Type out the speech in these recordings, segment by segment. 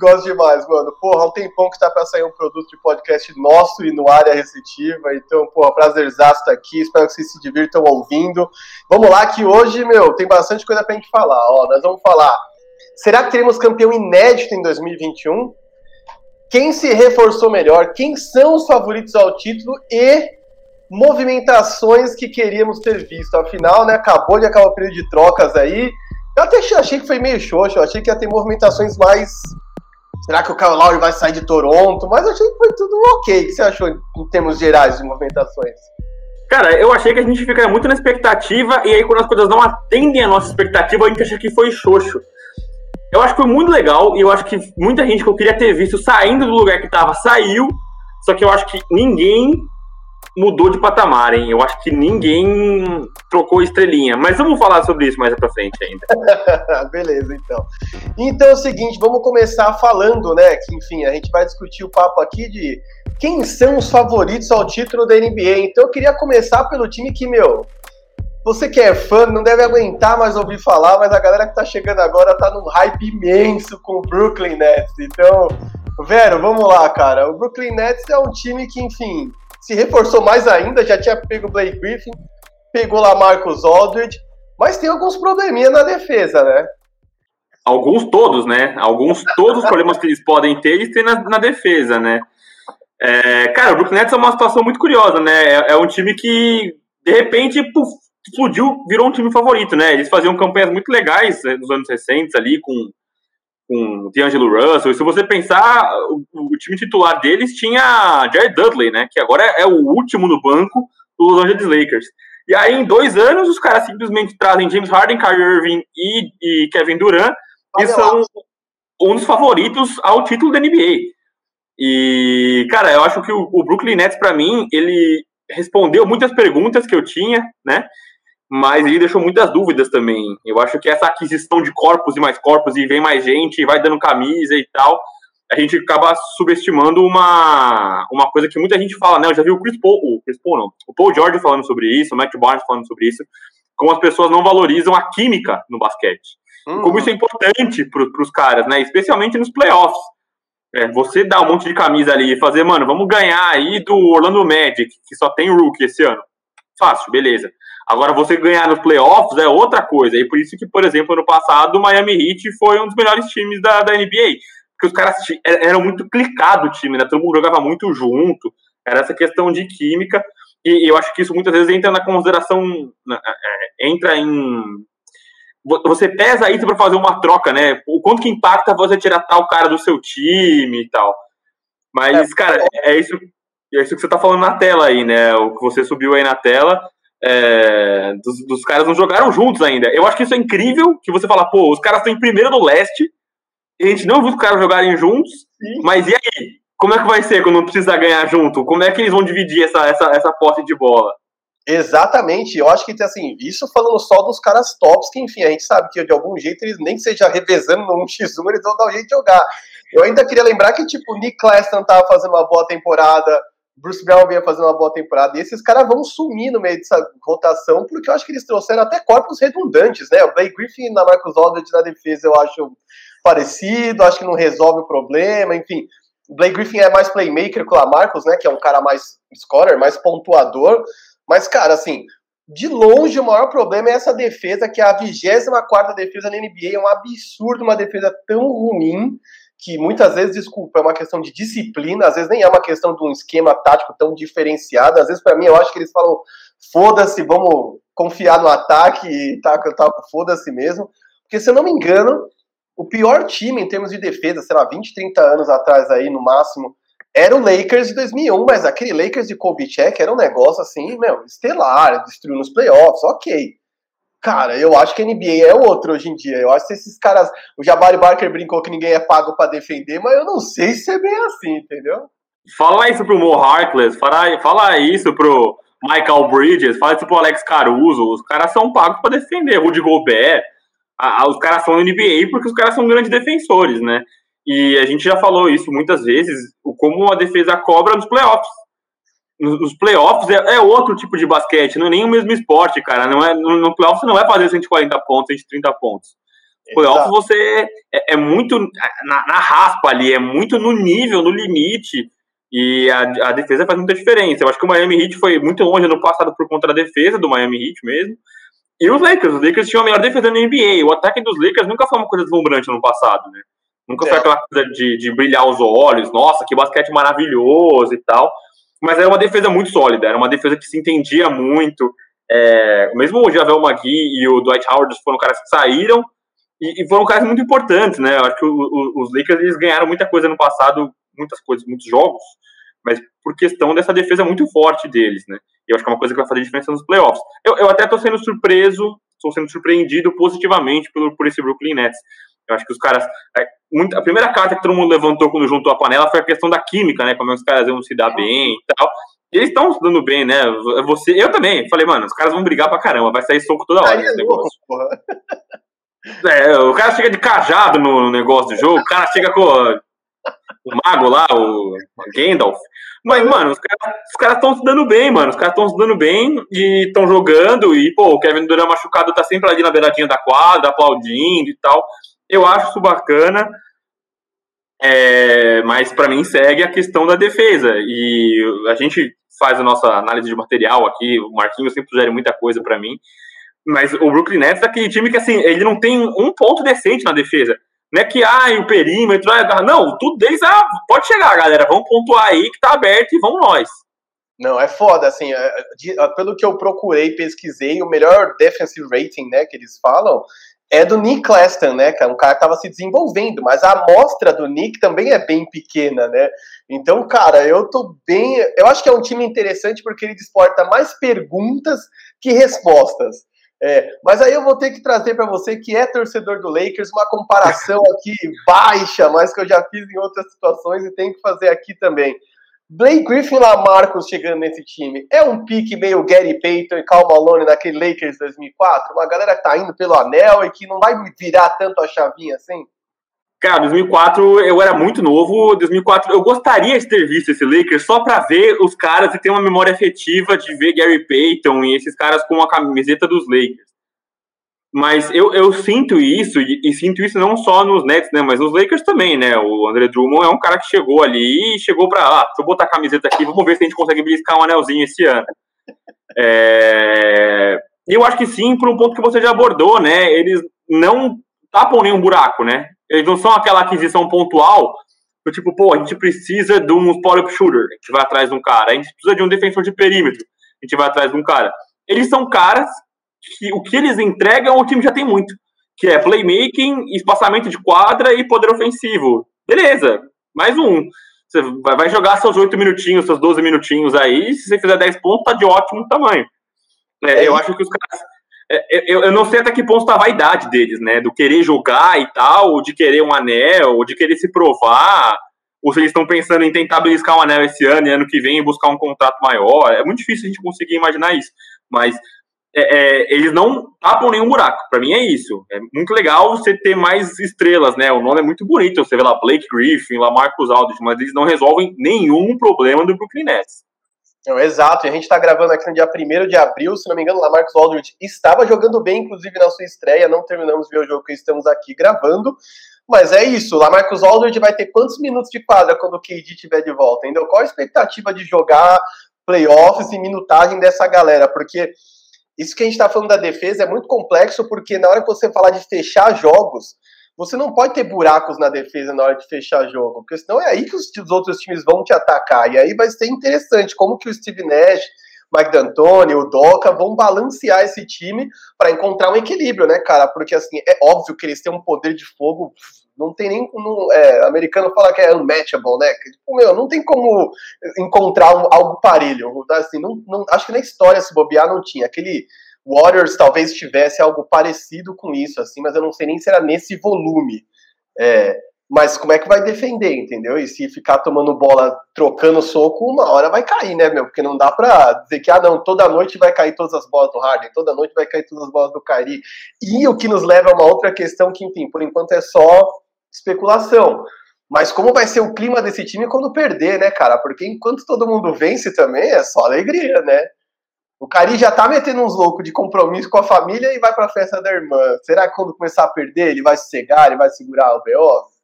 Gosto demais, mano. Porra, há um tempão que tá pra sair um produto de podcast nosso e no área receptiva. Então, porra, prazerzaço estar aqui. Espero que vocês se divirtam ouvindo. Vamos lá, que hoje, meu, tem bastante coisa pra gente falar. Ó, nós vamos falar. Será que teremos campeão inédito em 2021? Quem se reforçou melhor? Quem são os favoritos ao título? E movimentações que queríamos ter visto. Afinal, né, acabou de acabar o período de trocas aí. Eu até achei que foi meio xoxo, eu achei que ia ter movimentações mais Será que o Kyle Lowry vai sair de Toronto? Mas achei que foi tudo ok. O que você achou em termos gerais de movimentações? Cara, eu achei que a gente fica muito na expectativa e aí quando as coisas não atendem a nossa expectativa, a gente acha que foi xoxo. Eu acho que foi muito legal e eu acho que muita gente que eu queria ter visto saindo do lugar que tava saiu, só que eu acho que ninguém mudou de patamar, hein? Eu acho que ninguém trocou estrelinha. Mas vamos falar sobre isso mais pra frente ainda. Beleza, então. Então é o seguinte, vamos começar falando, né? Que, enfim, a gente vai discutir o papo aqui de quem são os favoritos ao título da NBA. Então eu queria começar pelo time que, meu, você que é fã não deve aguentar mais ouvir falar, mas a galera que tá chegando agora tá num hype imenso com o Brooklyn Nets. Então, Vero, vamos lá, cara. O Brooklyn Nets é um time que, enfim, se reforçou mais ainda, já tinha pego o Blake Griffin, pegou lá Marcus Aldridge, mas tem alguns probleminha na defesa, né? Alguns todos, né? Alguns, todos os problemas que eles podem ter, eles têm na, na defesa, né? É, cara, o Brooklyn Nets é uma situação muito curiosa, né? É, é um time que, de repente, puf, explodiu, virou um time favorito, né? Eles faziam campanhas muito legais né, nos anos recentes ali, com com o D'Angelo Russell. E se você pensar, o, o, time titular deles tinha Jared Dudley, né? Que agora é, é o último no banco do Los Angeles Lakers. E aí, em dois anos, os caras simplesmente trazem James Harden, Kyrie Irving e, e Kevin Durant, que são um dos favoritos ao título da NBA. E, cara, eu acho que o, o Brooklyn Nets, para mim, ele respondeu muitas perguntas que eu tinha, né? Mas ele deixou muitas dúvidas também. Eu acho que essa aquisição de corpos e mais corpos e vem mais gente e vai dando camisa e tal, a gente acaba subestimando uma, uma coisa que muita gente fala, né? Eu já vi o Chris Paul, o Chris Paul não, o Paul George falando sobre isso, o Matt Barnes falando sobre isso, como as pessoas não valorizam a química no basquete. Uhum. Como isso é importante para os caras, né? Especialmente nos playoffs. É, você dá um monte de camisa ali e fazer, mano, vamos ganhar aí do Orlando Magic, que só tem rookie esse ano. Fácil, beleza. Agora, você ganhar nos playoffs é outra coisa. E por isso que, por exemplo, ano passado, o Miami Heat foi um dos melhores times da, da NBA. Porque os caras eram muito clicado o time, né? Todo mundo jogava muito junto. Era essa questão de química. E eu acho que isso muitas vezes entra na consideração, é, entra em. Você pesa isso para fazer uma troca, né? O quanto que impacta você tirar tal cara do seu time e tal. Mas, é, cara, é isso, é isso que você tá falando na tela aí, né? O que você subiu aí na tela é, dos, dos, caras não jogaram juntos ainda. Eu acho que isso é incrível, que você fala, pô, os caras estão em primeiro do leste, e a gente não viu os caras jogarem juntos, Sim. mas e aí? Como é que vai ser quando precisa ganhar junto? Como é que eles vão dividir essa, essa, essa posse de bola? Exatamente, eu acho que assim, isso falando só dos caras tops, que enfim, a gente sabe que de algum jeito eles nem seja revezando no 1x1, eles vão dar um jeito de jogar. Eu ainda queria lembrar que, tipo, o Nick Claxton tava fazendo uma boa temporada, Bruce Brown vinha fazendo uma boa temporada, e esses caras vão sumir no meio dessa rotação, porque eu acho que eles trouxeram até corpos redundantes, né? O Blake Griffin na Marcus Aldridge na defesa eu acho parecido, acho que não resolve o problema, enfim. O Blake Griffin é mais playmaker que o Lamarcus, né? Que é um cara mais scorer, mais pontuador. Mas, cara, assim, de longe o maior problema é essa defesa, que é a 24 defesa na NBA. É um absurdo uma defesa tão ruim que muitas vezes, desculpa, é uma questão de disciplina, às vezes nem é uma questão de um esquema tático tão diferenciado, às vezes para mim eu acho que eles falam, foda-se, vamos confiar no ataque e tá, tá foda-se mesmo, porque se eu não me engano, o pior time em termos de defesa, sei lá, 20, 30 anos atrás aí, no máximo, era o Lakers de 2001, mas aquele Lakers de Kobe Check era um negócio assim, meu, estelar, destruiu nos playoffs, ok. Cara, eu acho que a NBA é outro hoje em dia. Eu acho que esses caras. O Jabari Barker brincou que ninguém é pago para defender, mas eu não sei se é bem assim, entendeu? Fala isso pro Mo Harkless, fala, fala isso pro Michael Bridges, fala isso pro Alex Caruso. Os caras são pagos para defender. Rudy Gobert. A, a, os caras são NBA porque os caras são grandes defensores, né? E a gente já falou isso muitas vezes, como a defesa cobra nos playoffs nos playoffs é, é, outro tipo de basquete, não é nem o mesmo esporte, cara. Não é, no, no playoffs você não vai fazer 140 pontos, 130 pontos. Playoffs você é, é muito na, na, raspa ali, é muito no nível, no limite. E a, a, defesa faz muita diferença. Eu acho que o Miami Heat foi muito longe no passado por conta da defesa do Miami Heat mesmo. E os Lakers, os Lakers tinham a melhor defesa na NBA. O ataque dos Lakers nunca foi uma coisa deslumbrante no passado, né? Nunca é. foi aquela coisa de, de brilhar os olhos, nossa, que basquete maravilhoso e tal. Mas era uma defesa muito sólida, era uma defesa que se entendia muito. É, mesmo o Javel Magui e o Dwight Howard foram caras que saíram e, e foram caras muito importantes, né? Eu acho que o, o, os Lakers eles ganharam muita coisa no passado, muitas coisas, muitos jogos, mas por questão dessa defesa muito forte deles, né? E eu acho que é uma coisa que vai fazer diferença nos playoffs. Eu, eu até estou sendo surpreso, estou sendo surpreendido positivamente por, por esse Brooklyn Nets. Eu acho que os caras. É, a primeira carta que todo mundo levantou quando juntou a panela foi a questão da química, né? Como é os caras iam se dar bem e tal. E eles estão se dando bem, né? Você, eu também. Falei, mano, os caras vão brigar pra caramba, vai sair soco toda hora esse negócio. É, o cara chega de cajado no negócio do jogo, o cara chega com o mago lá, o Gandalf. Mas, mano, os caras estão se dando bem, mano. Os caras estão se dando bem e estão jogando. E, pô, o Kevin Durant machucado tá sempre ali na beiradinha da quadra, aplaudindo e tal. Eu acho isso bacana. É, mas para mim segue a questão da defesa. E a gente faz a nossa análise de material aqui. O Marquinhos sempre sugere muita coisa para mim. Mas o Brooklyn Nets é aquele time que, assim, ele não tem um ponto decente na defesa. Não é que, ah, o perímetro, ah, não, tudo deles, ah, pode chegar, galera, vamos pontuar aí que tá aberto e vamos nós. Não, é foda, assim, é, é, pelo que eu procurei, pesquisei, o melhor defensive rating, né, que eles falam, é do Nick Claston, né, cara, um cara que tava se desenvolvendo, mas a amostra do Nick também é bem pequena, né, então, cara, eu tô bem, eu acho que é um time interessante porque ele desporta mais perguntas que respostas, é, mas aí eu vou ter que trazer para você que é torcedor do Lakers uma comparação aqui baixa, mas que eu já fiz em outras situações e tenho que fazer aqui também. Blake Griffin Lamarcus chegando nesse time. É um pique meio Gary Payton e Cal Malone naquele Lakers 2004? Uma galera que tá indo pelo anel e que não vai virar tanto a chavinha assim? Cara, 2004 eu era muito novo. 2004 eu gostaria de ter visto esse Lakers só para ver os caras e ter uma memória afetiva de ver Gary Payton e esses caras com a camiseta dos Lakers. Mas eu, eu sinto isso, e, e, sinto isso não só nos Nets, né, mas nos Lakers também, né? O André Drummond é um cara que chegou ali e chegou para, ah, deixa eu botar a camiseta aqui, vamos ver se a gente consegue briscar um anelzinho esse ano. É... Eu acho que sim, por um ponto que você já abordou, né? Eles não tapam nenhum buraco, né? Eles não são aquela aquisição pontual do tipo, pô, a gente precisa de um spot-up shooter, a gente vai atrás de um cara. A gente precisa de um defensor de perímetro, a gente vai atrás de um cara. Eles são caras que o que eles entregam, o time já tem muito. Que é playmaking, espaçamento de quadra e poder ofensivo. Beleza, mais um. Você vai jogar seus 8 minutinhos, seus 12 minutinhos aí, se você fizer 10 pontos, tá de ótimo tamanho. É, eu acho que os caras é, eu, eu não sei até que ponto está a vaidade deles, né? Do querer jogar e tal, de querer um anel, ou de querer se provar, ou se eles estão pensando em tentar beliscar um anel esse ano e ano que vem buscar um contrato maior. É muito difícil a gente conseguir imaginar isso. Mas é, é, eles não tapam nenhum buraco. Para mim é isso. É muito legal você ter mais estrelas, né? O nome é muito bonito. Você vê lá Blake Griffin, lá Marcus Aldridge, mas eles não resolvem nenhum problema do Brooklyn Nets. Não, exato, e a gente está gravando aqui no dia 1 de abril, se não me engano, lá Marcos Aldridge estava jogando bem, inclusive na sua estreia, não terminamos de ver o jogo que estamos aqui gravando, mas é isso, lá Marcos Aldridge vai ter quantos minutos de quadra quando o KD estiver de volta, entendeu? Qual a expectativa de jogar playoffs e minutagem dessa galera? Porque isso que a gente está falando da defesa é muito complexo, porque na hora que você falar de fechar jogos, você não pode ter buracos na defesa na hora de fechar jogo, porque senão é aí que os, os outros times vão te atacar. E aí vai ser interessante como que o Steve Nash, Mike D'Antoni, o Doca vão balancear esse time para encontrar um equilíbrio, né, cara? Porque assim, é óbvio que eles têm um poder de fogo, não tem nem. Não, é, americano fala que é unmatchable, né? Tipo, meu, não tem como encontrar um, algo parelho. Assim, não, não, acho que na história, se bobear, não tinha. Aquele Warriors talvez tivesse algo parecido com isso, assim, mas eu não sei nem se era nesse volume. É, mas como é que vai defender, entendeu? E se ficar tomando bola, trocando soco, uma hora vai cair, né, meu? Porque não dá pra dizer que, ah, não, toda noite vai cair todas as bolas do Harden, toda noite vai cair todas as bolas do Kyrie. E o que nos leva a uma outra questão que, enfim, por enquanto é só especulação. Mas como vai ser o clima desse time quando perder, né, cara? Porque enquanto todo mundo vence também, é só alegria, né? O Cari já tá metendo uns loucos de compromisso com a família e vai pra festa da irmã. Será que quando começar a perder, ele vai cegar, ele vai segurar o BO?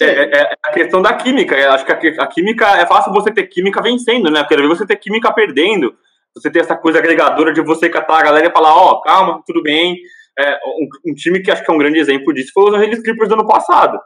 É, é, é, a questão da química. Eu acho que a, a, química é fácil você ter química vencendo, né? Ver você ter química perdendo. Você ter essa coisa agregadora de você catar a galera e falar, ó, oh, calma, tudo bem. É, um, um, time que acho que é um grande exemplo disso foi os Angeles Clippers do ano passado.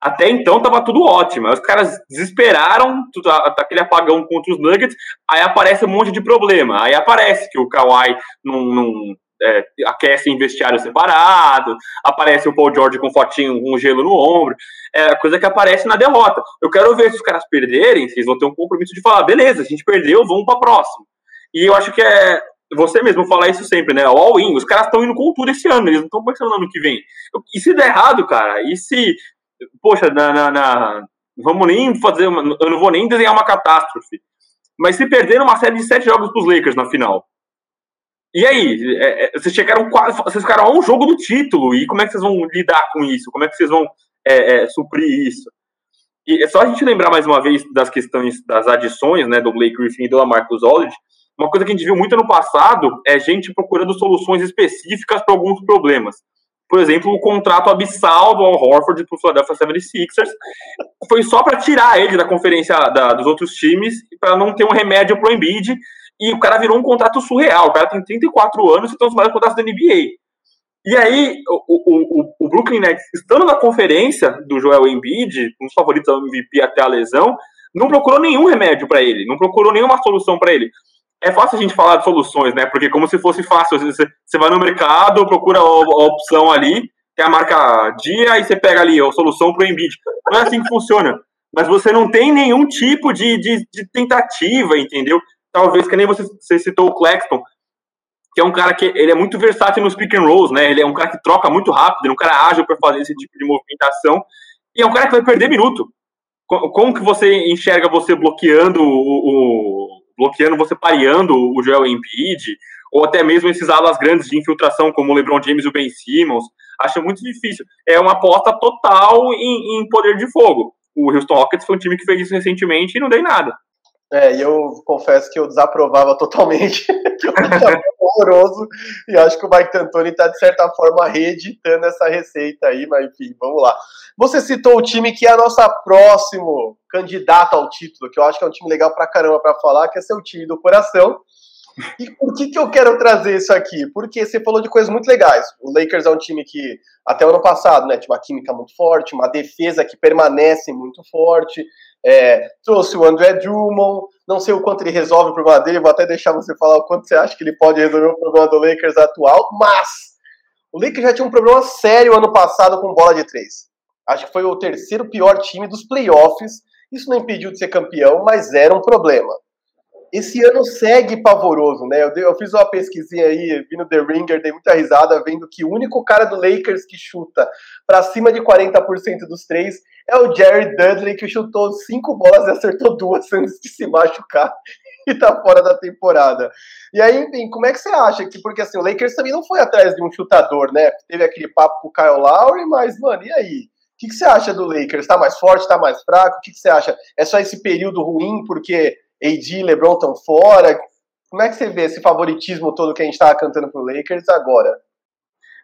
Até então tava tudo ótimo. Aí os caras desesperaram, tudo, aquele apagão contra os Nuggets, aí aparece um monte de problema. Aí aparece que o Kawhi não, não é, aquece em vestiário separado, aparece o Paul George com fotinho, um gelo no ombro, é coisa que aparece na derrota. Eu quero ver se os caras perderem, se eles vão ter um compromisso de falar, beleza, a gente perdeu, vamos para próxima. E eu acho que é você mesmo falar isso sempre, né? All in, os caras estão indo com tudo esse ano, eles não estão pensando no ano que vem. E se der errado, cara, e se poxa, na, na, na, vamos nem fazer, uma, eu não vou nem desenhar uma catástrofe, mas se perder uma série de sete jogos para os Lakers na final, e aí, é, é, vocês chegaram quase, vocês ficaram a um jogo do título, e como é que vocês vão lidar com isso? Como é que vocês vão é, é, suprir isso? E é só a gente lembrar mais uma vez das questões das adições, né, do Blake Griffin e do Lamarcus Aldridge, uma coisa que a gente viu muito no passado é gente procurando soluções específicas para alguns problemas por exemplo, o contrato abissal do Al Horford para o Philadelphia 76ers foi só para tirar ele da conferência da, dos outros times para não ter um remédio para o Embiid e o cara virou um contrato surreal. O cara tem 34 anos e tem os maiores contratos da NBA. E aí, o, o, o, Brooklyn Nets, estando na conferência do Joel Embiid, um dos favoritos ao MVP até a lesão, não procurou nenhum remédio para ele, não procurou nenhuma solução para ele é fácil a gente falar de soluções, né? Porque como se fosse fácil, você, vai no mercado, procura a, opção ali, que é a marca dia, e você pega ali a solução para o Embiid. Não é assim que funciona. Mas você não tem nenhum tipo de, de, de tentativa, entendeu? Talvez, que nem você, você citou o Claxton, que é um cara que ele é muito versátil nos pick and rolls, né? Ele é um cara que troca muito rápido, ele é um cara ágil para fazer esse tipo de movimentação, e é um cara que vai perder minuto. Como que você enxerga você bloqueando o bloqueando, você pareando o Joel Embiid, ou até mesmo esses alas grandes de infiltração, como o LeBron James e o Ben Simmons. Acho muito difícil. É uma aposta total em, em poder de fogo. O Houston Rockets foi um time que fez isso recentemente e não deu nada. É, e eu confesso que eu desaprovava totalmente, que eu achava horroroso, e acho que o Mike D'Antoni está, de certa forma, reeditando essa receita aí, mas enfim, vamos lá. Você citou o time que é a nossa próximo candidato ao título, que eu acho que é um time legal pra caramba para falar, que é seu time do coração. E por que, que eu quero trazer isso aqui? Porque você falou de coisas muito legais. O Lakers é um time que, até o ano passado, né, tinha uma química muito forte, uma defesa que permanece muito forte, é, trouxe o André Drummond, não sei o quanto ele resolve o problema dele, vou até deixar você falar o quanto você acha que ele pode resolver o problema do Lakers atual, mas o Lakers já tinha um problema sério ano passado com bola de três. Acho que foi o terceiro pior time dos playoffs. Isso não impediu de ser campeão, mas era um problema. Esse ano segue pavoroso, né? Eu, dei, eu, fiz uma pesquisinha aí, vi no The Ringer, dei muita risada, vendo que o único cara do Lakers que chuta para cima de 40% dos três é o Jerry Dudley, que chutou cinco bolas e acertou duas antes de se machucar e tá fora da temporada. E aí, enfim, como é que você acha que, porque assim, o Lakers também não foi atrás de um chutador, né? Teve aquele papo com o Kyle Lowry, mas, mano, e aí? O que, que você acha do Lakers? Tá mais forte, tá mais fraco? O que, que você acha? É só esse período ruim porque AD e LeBron estão fora? Como é que você vê esse favoritismo todo que a gente tava cantando pro Lakers agora?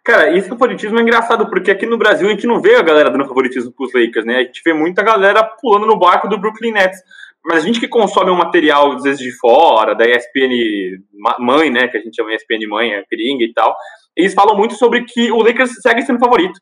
Cara, esse favoritismo é engraçado, porque aqui no Brasil a gente não vê a galera dando favoritismo pros Lakers, né? A gente vê muita galera pulando no barco do Brooklyn Nets. Mas a gente que consome um material, às vezes, de fora, da ESPN mãe, né? Que a gente chama ESPN mãe, a Peringa e tal. Eles falam muito sobre que o Lakers segue sendo favorito.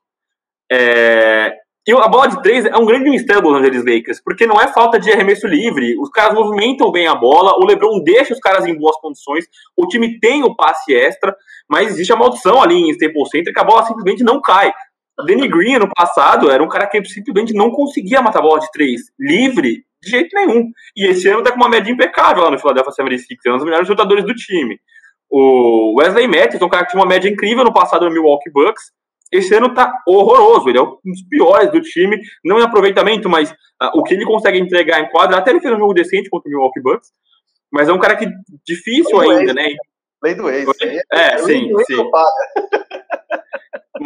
É, e a bola de três é um grande mistério dos Angeles Lakers, porque não é falta de arremesso livre, os caras movimentam bem a bola, o LeBron deixa os caras em boas condições, o time tem o passe extra, mas existe a maldição ali em Staples Center que a bola simplesmente não cai. O Danny Green, no passado, era um cara que simplesmente não conseguia matar a bola de três livre de jeito nenhum. E esse ano tá com uma média impecável lá no Philadelphia 76 é um dos melhores jogadores do time. O Wesley Matthews, um cara que tinha uma média incrível no passado no Milwaukee Bucks, esse ano tá horroroso. Ele é um dos piores do time, não em aproveitamento, mas uh, o que ele consegue entregar em quadra. Até ele fez um jogo decente contra o Milwaukee Bucks, mas é um cara que difícil ainda, né? Lei do ex. É, é sim, sim.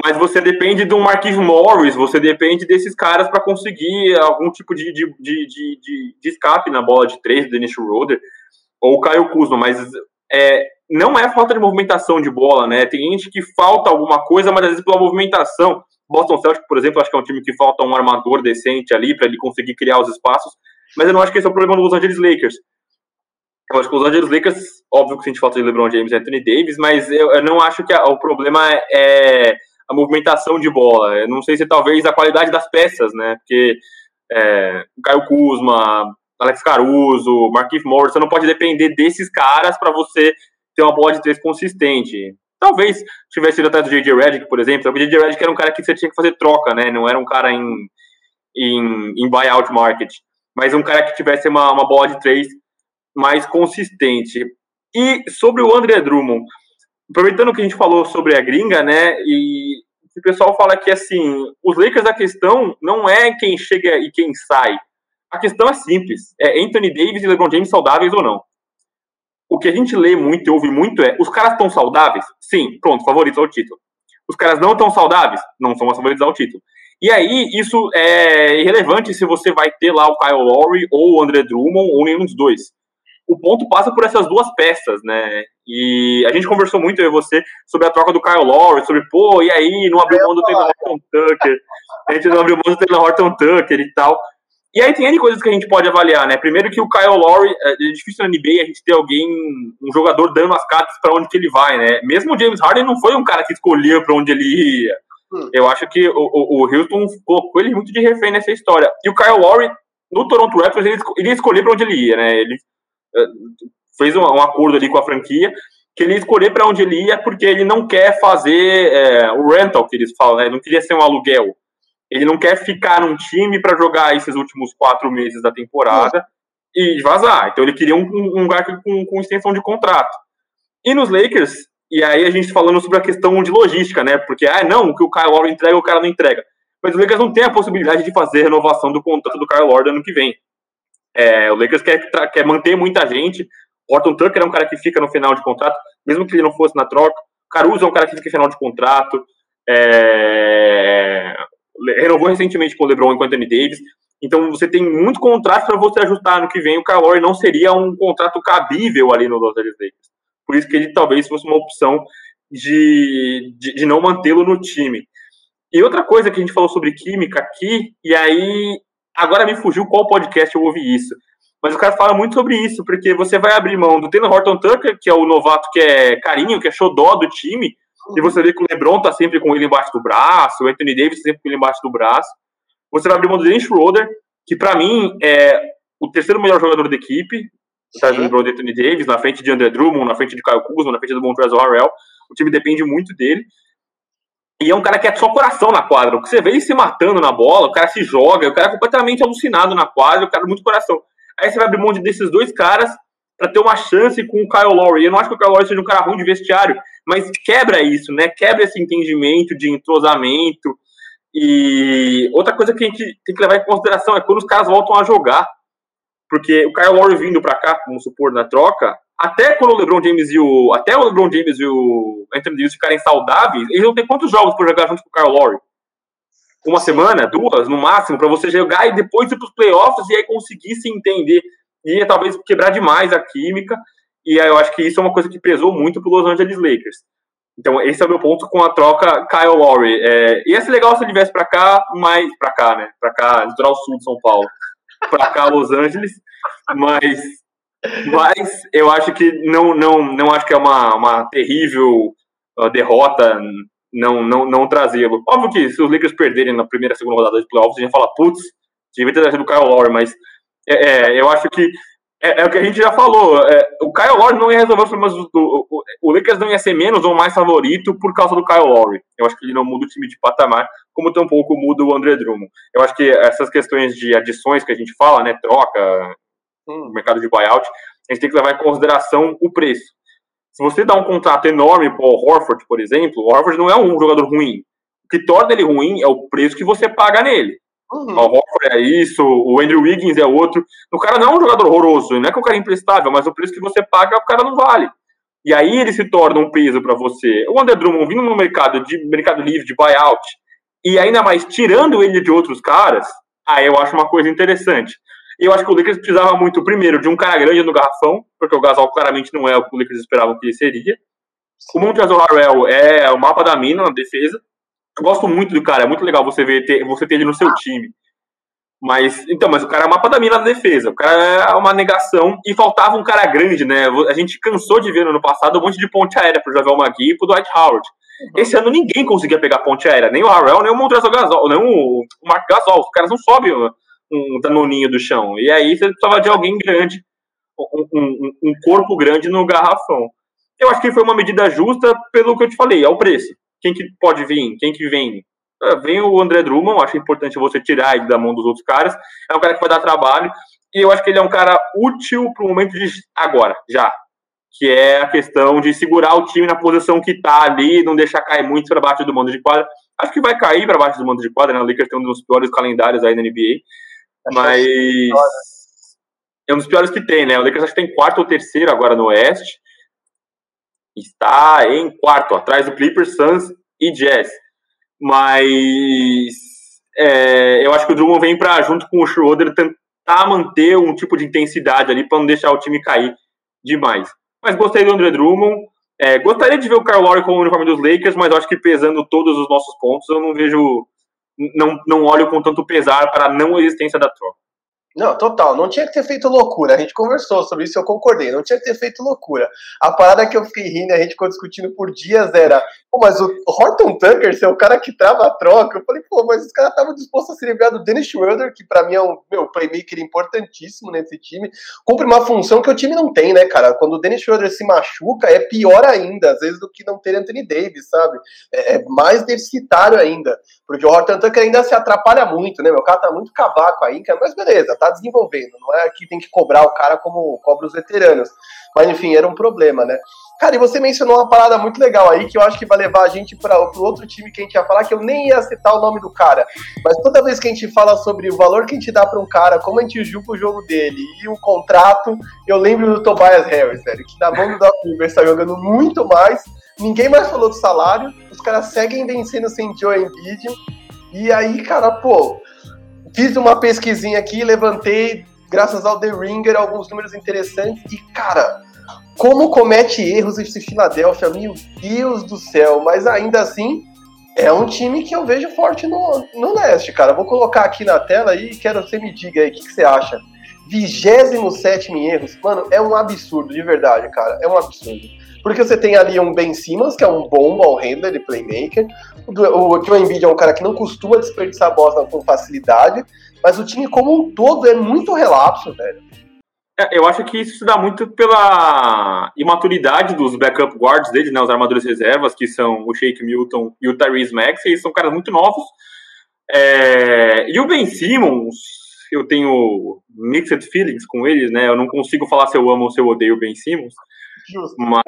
Mas você depende de um Marquise Morris, você depende desses caras para conseguir algum tipo de, de, de, de, de escape na bola de três do Dennis Schroeder ou o Caio Kuzma, mas é, não é falta de movimentação de bola, né? Tem gente que falta alguma coisa, mas às vezes pela movimentação. Boston Celtics, por exemplo, acho que é um time que falta um armador decente ali para ele conseguir criar os espaços, mas eu não acho que esse é o problema do Los Angeles Lakers. Eu acho que os Los Angeles Lakers, óbvio que a gente falta de LeBron James e Anthony Davis, mas eu, eu não acho que a, o problema é a movimentação de bola. Eu não sei se talvez a qualidade das peças, né? Porque é, Caio Kuzma, Alex Caruso, Marquinhos Morris, você não pode depender desses caras para você ter uma bola de três consistente. Talvez tivesse ido atrás do J.J. Redick, por exemplo. O J.J. Redick era um cara que você tinha que fazer troca, né? Não era um cara em, em, em buyout market. Mas um cara que tivesse uma, uma bola de três mais consistente. E sobre o André Drummond, aproveitando que a gente falou sobre a gringa, né? E o pessoal fala que assim, os Lakers a questão não é quem chega e quem sai. A questão é simples, é Anthony Davis e LeBron James saudáveis ou não. O que a gente lê muito e ouve muito é, os caras estão saudáveis? Sim, pronto, favoritos ao título. Os caras não estão saudáveis? Não são favoritos ao título. E aí, isso é irrelevante se você vai ter lá o Kyle Lowry ou o André Drummond ou nenhum dos dois o ponto passa por essas duas peças, né? E a gente conversou muito, eu e você, sobre a troca do Kyle Lowry, sobre, pô, e aí, não abriu mão do Taylor Horton Tucker, a gente não abriu mão do Taylor Horton Tucker e tal. E aí tem N coisas que a gente pode avaliar, né? Primeiro que o Kyle Lowry, é, é difícil na NBA a gente ter alguém, um jogador dando as cartas para onde que ele vai, né? Mesmo o James Harden não foi um cara que escolhia para onde ele ia. Hum. Eu acho que o, o, o Houston colocou ele muito de refém nessa história. E o Kyle Lowry, no Toronto Raptors, ele, ele ia escolher para onde ele ia, né? Ele eh, fez um, um, acordo ali com a franquia que ele ia escolher para onde ele ia porque ele não quer fazer é, o rental que eles falam, né? Ele não queria ser um aluguel. Ele não quer ficar num time para jogar esses últimos quatro meses da temporada e vazar. Então ele queria um, um lugar com, com extensão de contrato. E nos Lakers, e aí a gente falando sobre a questão de logística, né? Porque, ah, não, o que o Kyle Lowry entrega, o cara não entrega. Mas os Lakers não tem a possibilidade de fazer renovação do contrato do Kyle Lowry ano que vem. É, o Lakers quer, quer manter muita gente. Orton Tucker é um cara que fica no final de contrato, mesmo que ele não fosse na troca. Caruso é um cara que fica no final de contrato. É, renovou recentemente com o LeBron e Anthony Davis. Então você tem muito contrato para você ajustar no que vem. O Kyle não seria um contrato cabível ali no Los Angeles Lakers. Por isso que ele talvez fosse uma opção de, de, de não mantê-lo no time. E outra coisa que a gente falou sobre química aqui, e aí Agora me fugiu qual podcast eu ouvi isso. Mas o cara fala muito sobre isso, porque você vai abrir mão do Taylor Horton Tucker, que é o novato que é carinho, que é xodó do time, e você vê que o LeBron tá sempre com ele embaixo do braço, o Anthony Davis tá sempre com ele embaixo do braço. Você vai abrir mão do Dennis Schroeder, que para mim é o terceiro melhor jogador da equipe, do LeBron e Anthony Davis, na frente de André Drummond, na frente de Kyle Kuzma, na frente do Montrezl Harrell. O time depende muito dele. E é um cara que é só coração na quadra. O que você vê ele se matando na bola, o cara se joga, o cara é completamente alucinado na quadra, o cara é muito coração. Aí você vai abrir mão desses dois caras para ter uma chance com o Kyle Lowry. Eu não acho que o Kyle Lowry seja um cara ruim de vestiário, mas quebra isso, né? Quebra esse entendimento de entrosamento. E outra coisa que a gente tem que levar em consideração é quando os caras voltam a jogar. Porque o Kyle Lowry vindo para cá, vamos supor, na troca, até quando o LeBron James e o até o LeBron James e o Anthony Davis ficarem saudáveis, eles vão ter quantos jogos para jogar junto com o Kyle Lowry? Uma semana, duas, no máximo, para você jogar e depois ir para os playoffs e aí conseguir se entender. E talvez quebrar demais a química. E eu acho que isso é uma coisa que pesou muito para Los Angeles Lakers. Então, esse é o meu ponto com a troca Kyle Lowry. É, ia ser legal se ele viesse para cá, mas. para cá, né? Para cá, litoral sul de São Paulo. Para cá, Los Angeles. Mas mas eu acho que não, não, não acho que é uma, uma terrível uh, derrota não, não, não trazê-lo. Óbvio que se os Lakers perderem na primeira, segunda rodada de playoffs, a gente fala, putz, devia ter trazido o Kyle Lowry, mas é, é, eu acho que é, é, o que a gente já falou. É, o Kyle Lowry não ia resolver os problemas do, do o, o, Lakers não ia ser menos ou mais favorito por causa do Kyle Lowry. Eu acho que ele não muda o time de patamar, como tampouco muda o André Drummond. Eu acho que essas questões de adições que a gente fala, né, troca, hum. mercado de buyout, a gente tem que levar em consideração o preço. Se você dá um contrato enorme para o Horford, por exemplo, o Horford não é um jogador ruim. O que torna ele ruim é o preço que você paga nele. Uhum. O Horford é isso, o Andrew Wiggins é outro. O cara não é um jogador horroroso, não é que o cara é imprestável, mas o preço que você paga, o cara não vale. E aí ele se torna um peso para você. O André Drummond vindo no mercado de mercado livre, de buyout, e ainda mais tirando ele de outros caras, aí eu acho uma coisa interessante. Eu acho que o Lakers precisava muito, primeiro, de um cara grande no garrafão, porque o Gasol claramente não é o que o Lakers esperava que ele seria. O Montrezl Harrell é o mapa da mina na defesa. Eu gosto muito do cara, é muito legal você ver ter, você ter ele no seu time. Mas, então, mas o cara é o mapa da mina na defesa. O cara é uma negação. E faltava um cara grande, né? A gente cansou de ver no ano passado um monte de ponte aérea pro Javel Magui e pro Dwight Howard. Uhum. Esse ano ninguém conseguia pegar ponte aérea. Nem o Harrell, nem o Montrezl Gasol, nem o, o Mark Gasol. Os caras não sobem um danoninho do chão. E aí você precisava de alguém grande, um, um, um, corpo grande no garrafão. Eu acho que foi uma medida justa pelo que eu te falei, é o preço. Quem que pode vir? Quem que vem? É, vem o André Drummond, acho importante você tirar ele da mão dos outros caras. É um cara que vai dar trabalho. E eu acho que ele é um cara útil para o momento de agora, já. Que é a questão de segurar o time na posição que está ali, não deixar cair muito para baixo do mando de quadra. Acho que vai cair para baixo do mando de quadra, né? O Lakers tem um dos piores calendários aí na NBA. Mas é um dos piores que tem, né? O Lakers acho que tem quarto ou terceiro agora no Oeste. Está em quarto, atrás do Clippers, Suns e Jazz. Mas é, eu acho que o Drummond vem para, junto com o Schroeder, tentar manter um tipo de intensidade ali para não deixar o time cair demais. Mas gostei do André Drummond. É, gostaria de ver o Lowry com o uniforme dos Lakers, mas acho que pesando todos os nossos pontos, eu não vejo não, não olho com tanto pesar para a não existência da troca. Não, total, não tinha que ter feito loucura. A gente conversou sobre isso, eu concordei. Não tinha que ter feito loucura. A parada que eu fiquei rindo, a gente ficou discutindo por dias era, pô, mas o Horton Tucker, é o cara que trava a troca. Eu falei, pô, mas os caras estavam dispostos a se livrar do Dennis Schroeder, que para mim é um meu playmaker importantíssimo nesse time, cumpre uma função que o time não tem, né, cara? Quando o Dennis Schroeder se machuca, é pior ainda, às vezes, do que não ter Anthony Davis, sabe? É, é mais deficitário ainda, porque o Horton Tucker ainda se atrapalha muito, né? Meu cara tá muito cavaco aí, mas beleza, tá desenvolvendo, não é que tem que cobrar o cara como cobra os veteranos. Mas enfim, era um problema, né? Cara, e você mencionou uma parada muito legal aí que eu acho que vai levar a gente para o outro time que a gente ia falar, que eu nem ia citar o nome do cara. Mas toda vez que a gente fala sobre o valor que a gente dá para um cara, como a gente julga o jogo dele e o contrato, eu lembro do Tobias Harris, velho, que na mão do Doc Rivers está jogando muito mais. Ninguém mais falou do salário, os caras seguem vencendo sem Joe Embiid. E aí, cara, pô, Fiz uma pesquisinha aqui, levantei, graças ao The Ringer, alguns números interessantes. E, cara, como comete erros esse Philadelphia, meu Deus do céu. Mas ainda assim, é um time que eu vejo forte no, no leste, cara. Vou colocar aqui na tela e quero que você me diga aí o que, que você acha. 27 em erros. Mano, é um absurdo, de verdade, cara. É um absurdo. Porque você tem ali um Ben Simmons, que é um bom ball handler e playmaker. O, Joe Embiid é um cara que não costuma desperdiçar a bola com facilidade. Mas o time como um todo é muito relapso, velho. É, eu acho que isso se dá muito pela imaturidade dos backup guards deles, né, os armadores reservas, que são o Shake Milton e o Tyrese Max, eles são caras muito novos. É... E o Ben Simmons, eu tenho mixed feelings com eles, né? Eu não consigo falar se eu amo ou se eu odeio o Ben Simmons. Justo. Mas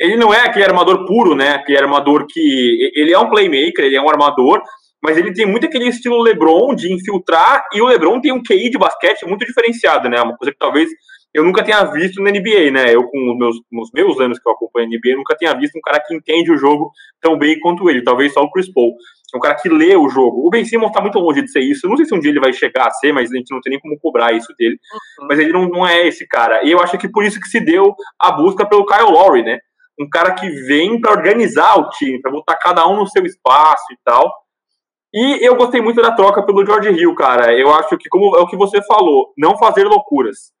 ele não é aquele armador puro, né? Aquele armador que. Ele é um playmaker, ele é um armador, mas ele tem muito aquele estilo LeBron de infiltrar, e o LeBron tem um QI de basquete muito diferenciado, né? Uma coisa que talvez eu nunca tenha visto na NBA, né? Eu, com os meus, meus anos que eu acompanho a NBA, nunca tinha visto um cara que entende o jogo tão bem quanto ele, talvez só o Chris Paul. É um cara que lê o jogo. O Ben Simmons tá muito longe de ser isso. Eu não sei se um dia ele vai chegar a ser, mas a gente não tem nem como cobrar isso dele. Uhum. Mas ele não, não é esse cara. E eu acho que por isso que se deu a busca pelo Kyle Lowry, né? Um cara que vem para organizar o time, para botar cada um no seu espaço e tal. E eu gostei muito da troca pelo George Hill, cara. Eu acho que, como é o que você falou, não fazer loucuras.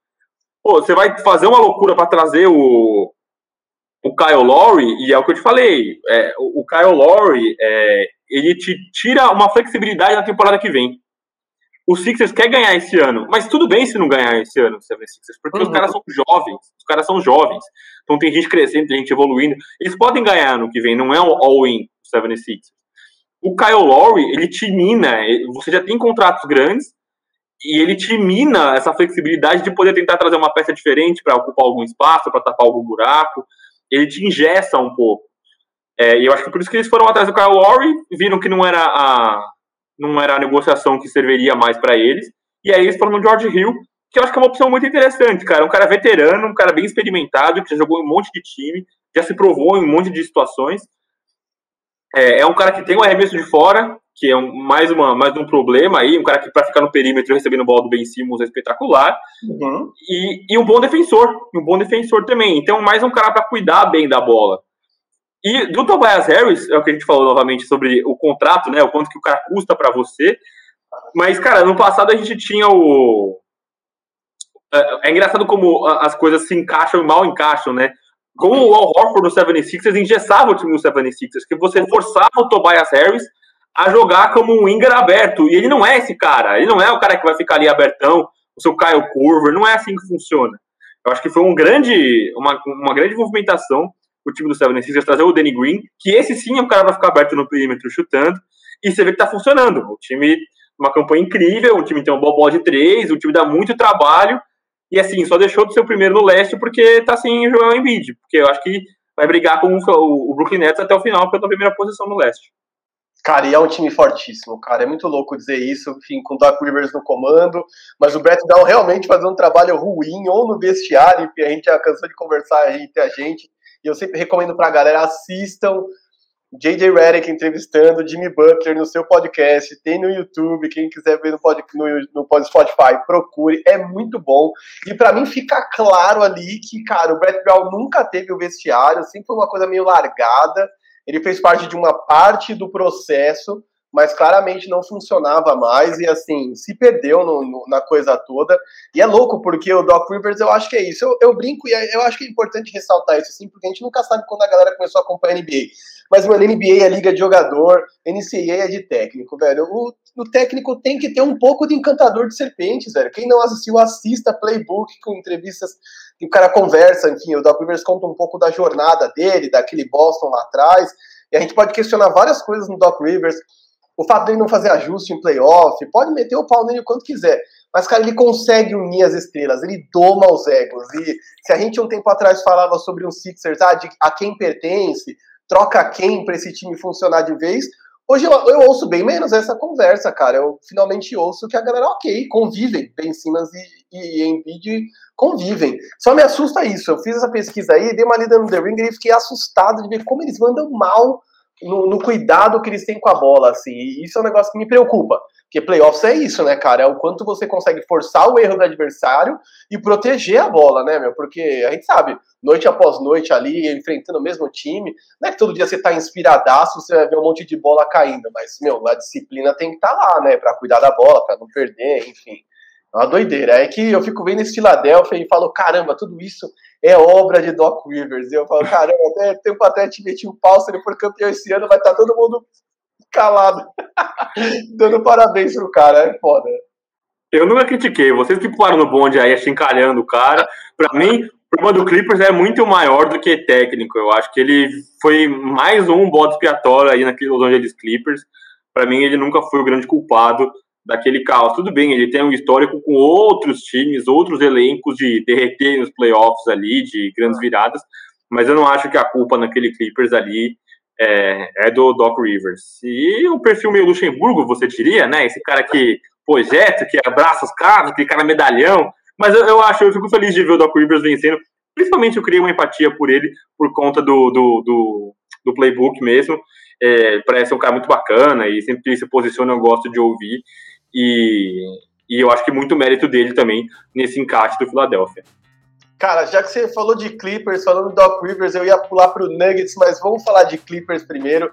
Pô, você vai fazer uma loucura para trazer o, o Kyle Lowry, e é o que eu te falei, é, o, o Kyle Lowry, é, ele te tira uma flexibilidade na temporada que vem. O Sixers quer ganhar esse ano, mas tudo bem se não ganhar esse ano, Sixers, porque uhum. os caras são jovens, os caras são jovens, então tem gente crescendo, tem gente evoluindo, eles podem ganhar no que vem, não é um all-in 76 o Kyle Lowry, ele te mina, você já tem contratos grandes, e ele te mina essa flexibilidade de poder tentar trazer uma peça diferente para ocupar algum espaço, para tapar algum buraco, ele te ingessa um pouco. É, e eu acho que por isso que eles foram atrás do Kyle Lowry, viram que não era a, não era a negociação que serviria mais para eles, e aí eles foram no George Hill, que eu acho que é uma opção muito interessante, cara. Um cara veterano, um cara bem experimentado, que já jogou em um monte de time, já se provou em um monte de situações. É, é um cara que tem um arremesso de fora, que é um, mais, uma, mais um problema aí, um cara que para ficar no perímetro recebendo bola do Ben Simmons é espetacular, uhum. e, e um bom defensor, um bom defensor também, então mais um cara para cuidar bem da bola. E do Tobias Harris, é o que a gente falou novamente sobre o contrato, né, o quanto que o cara custa para você, mas, cara, no passado a gente tinha o... É, é engraçado como as coisas se encaixam e mal encaixam, né? Como o Al Horford no 76ers engessava o time do 76ers, que você forçava o Tobias Harris a jogar como um winger aberto. E ele não é esse cara. Ele não é o cara que vai ficar ali abertão, o seu Kyle Curver. Não é assim que funciona. Eu acho que foi um grande, uma, uma grande movimentação o time do 76ers trazer o Danny Green, que esse sim é um cara para ficar aberto no perímetro chutando. E você vê que tá funcionando. O time, uma campanha incrível, o time tem boa bola de três, o time dá muito trabalho. E assim, só deixou de ser o primeiro no leste porque tá sem jogar em vídeo. Porque eu acho que vai brigar com o, Brooklyn Nets até o final pela primeira posição no leste. Cara, e é um time fortíssimo, cara. É muito louco dizer isso, enfim, com o Doc Rivers no comando, mas o Brett Brown realmente fazendo um trabalho ruim, ou no vestiário, enfim, a gente já cansou de conversar entre a gente, e eu sempre recomendo pra galera, assistam J.J. Redick entrevistando Jimmy Butler no seu podcast, tem no YouTube, quem quiser ver no, pod, no, no Spotify, procure, é muito bom. E para mim fica claro ali que, cara, o Brett Brown nunca teve o vestiário, sempre foi uma coisa meio largada, ele fez parte de uma parte do processo, mas claramente não funcionava mais e assim se perdeu no, no, na coisa toda. E é louco porque o Doc Rivers eu acho que é isso. Eu, eu brinco e é, eu acho que é importante ressaltar isso assim, porque a gente nunca sabe quando a galera começou a acompanhar a NBA. Mas mano, NBA é liga de jogador, NCAA é de técnico, velho. O, o técnico tem que ter um pouco de encantador de serpentes, velho. Quem não assistiu, assista Playbook com entrevistas que o cara conversa, enfim, o Doc Rivers conta um pouco da jornada dele, daquele Boston lá atrás. E a gente pode questionar várias coisas no Doc Rivers o fato dele não fazer ajuste em playoff, pode meter o pau nele quanto quiser. Mas, cara, ele consegue unir as estrelas, ele doma os egos. E se a gente um tempo atrás falava sobre um Sixers, ah, de, a quem pertence, troca quem para esse time funcionar de vez, hoje eu, eu, ouço bem menos essa conversa, cara. Eu finalmente ouço que a galera, ok, convivem. Ben Simmons e, e Embiid convivem. Só me assusta isso. Eu fiz essa pesquisa aí, dei uma lida no The Ring e fiquei assustado de ver como eles mandam mal no, no, cuidado que eles têm com a bola, assim. E isso é um negócio que me preocupa. Porque playoffs é isso, né, cara? É o quanto você consegue forçar o erro do adversário e proteger a bola, né, meu? Porque a gente sabe, noite após noite ali, enfrentando o mesmo time, não é que todo dia você tá inspiradaço, você vai ver um monte de bola caindo, mas, meu, a disciplina tem que estar tá lá, né, pra cuidar da bola, pra não perder, enfim. É uma doideira. É que eu fico vendo esse Philadelphia e falo, caramba, tudo isso é obra de Doc Rivers. E eu falo, caramba, até tempo até te meti um pau, se ele for campeão esse ano, vai estar tá todo mundo calado. Dando parabéns pro cara, é foda. Eu nunca critiquei, vocês que pularam no bonde aí, achincalhando o cara. Pra mim, o problema do Clippers é muito maior do que técnico. Eu acho que ele foi mais um bode expiatório aí naquele Los Angeles Clippers. Para mim, ele nunca foi o grande culpado daquele caos. Tudo bem, ele tem um histórico com outros times, outros elencos de derreter nos playoffs ali, de grandes viradas, mas eu não acho que a culpa naquele Clippers ali é, é do Doc Rivers. E o perfil meio Luxemburgo, você diria, né? Esse cara que projeta, que abraça os caras, aquele cara medalhão. Mas eu, eu acho, eu fico feliz de ver o Doc Rivers vencendo. Principalmente eu criei uma empatia por ele, por conta do, do, do, do playbook mesmo. É, parece um cara muito bacana e sempre que se posiciona eu gosto de ouvir. E, e eu acho que muito mérito dele também nesse encaixe do Philadelphia. Cara, já que você falou de Clippers, falando do Doc Rivers, eu ia pular pro Nuggets, mas vamos falar de Clippers primeiro.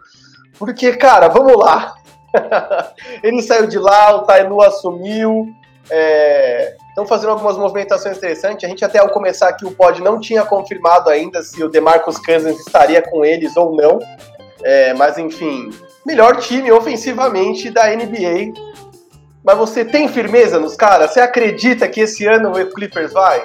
Porque, cara, vamos lá. Ele saiu de lá, o Tainu assumiu. Estão é, fazendo algumas movimentações interessantes. A gente até ao começar aqui o pod não tinha confirmado ainda se o DeMarcus Cousins estaria com eles ou não. É, mas enfim, melhor time ofensivamente da NBA mas você tem firmeza nos caras? Você acredita que esse ano o Clippers vai?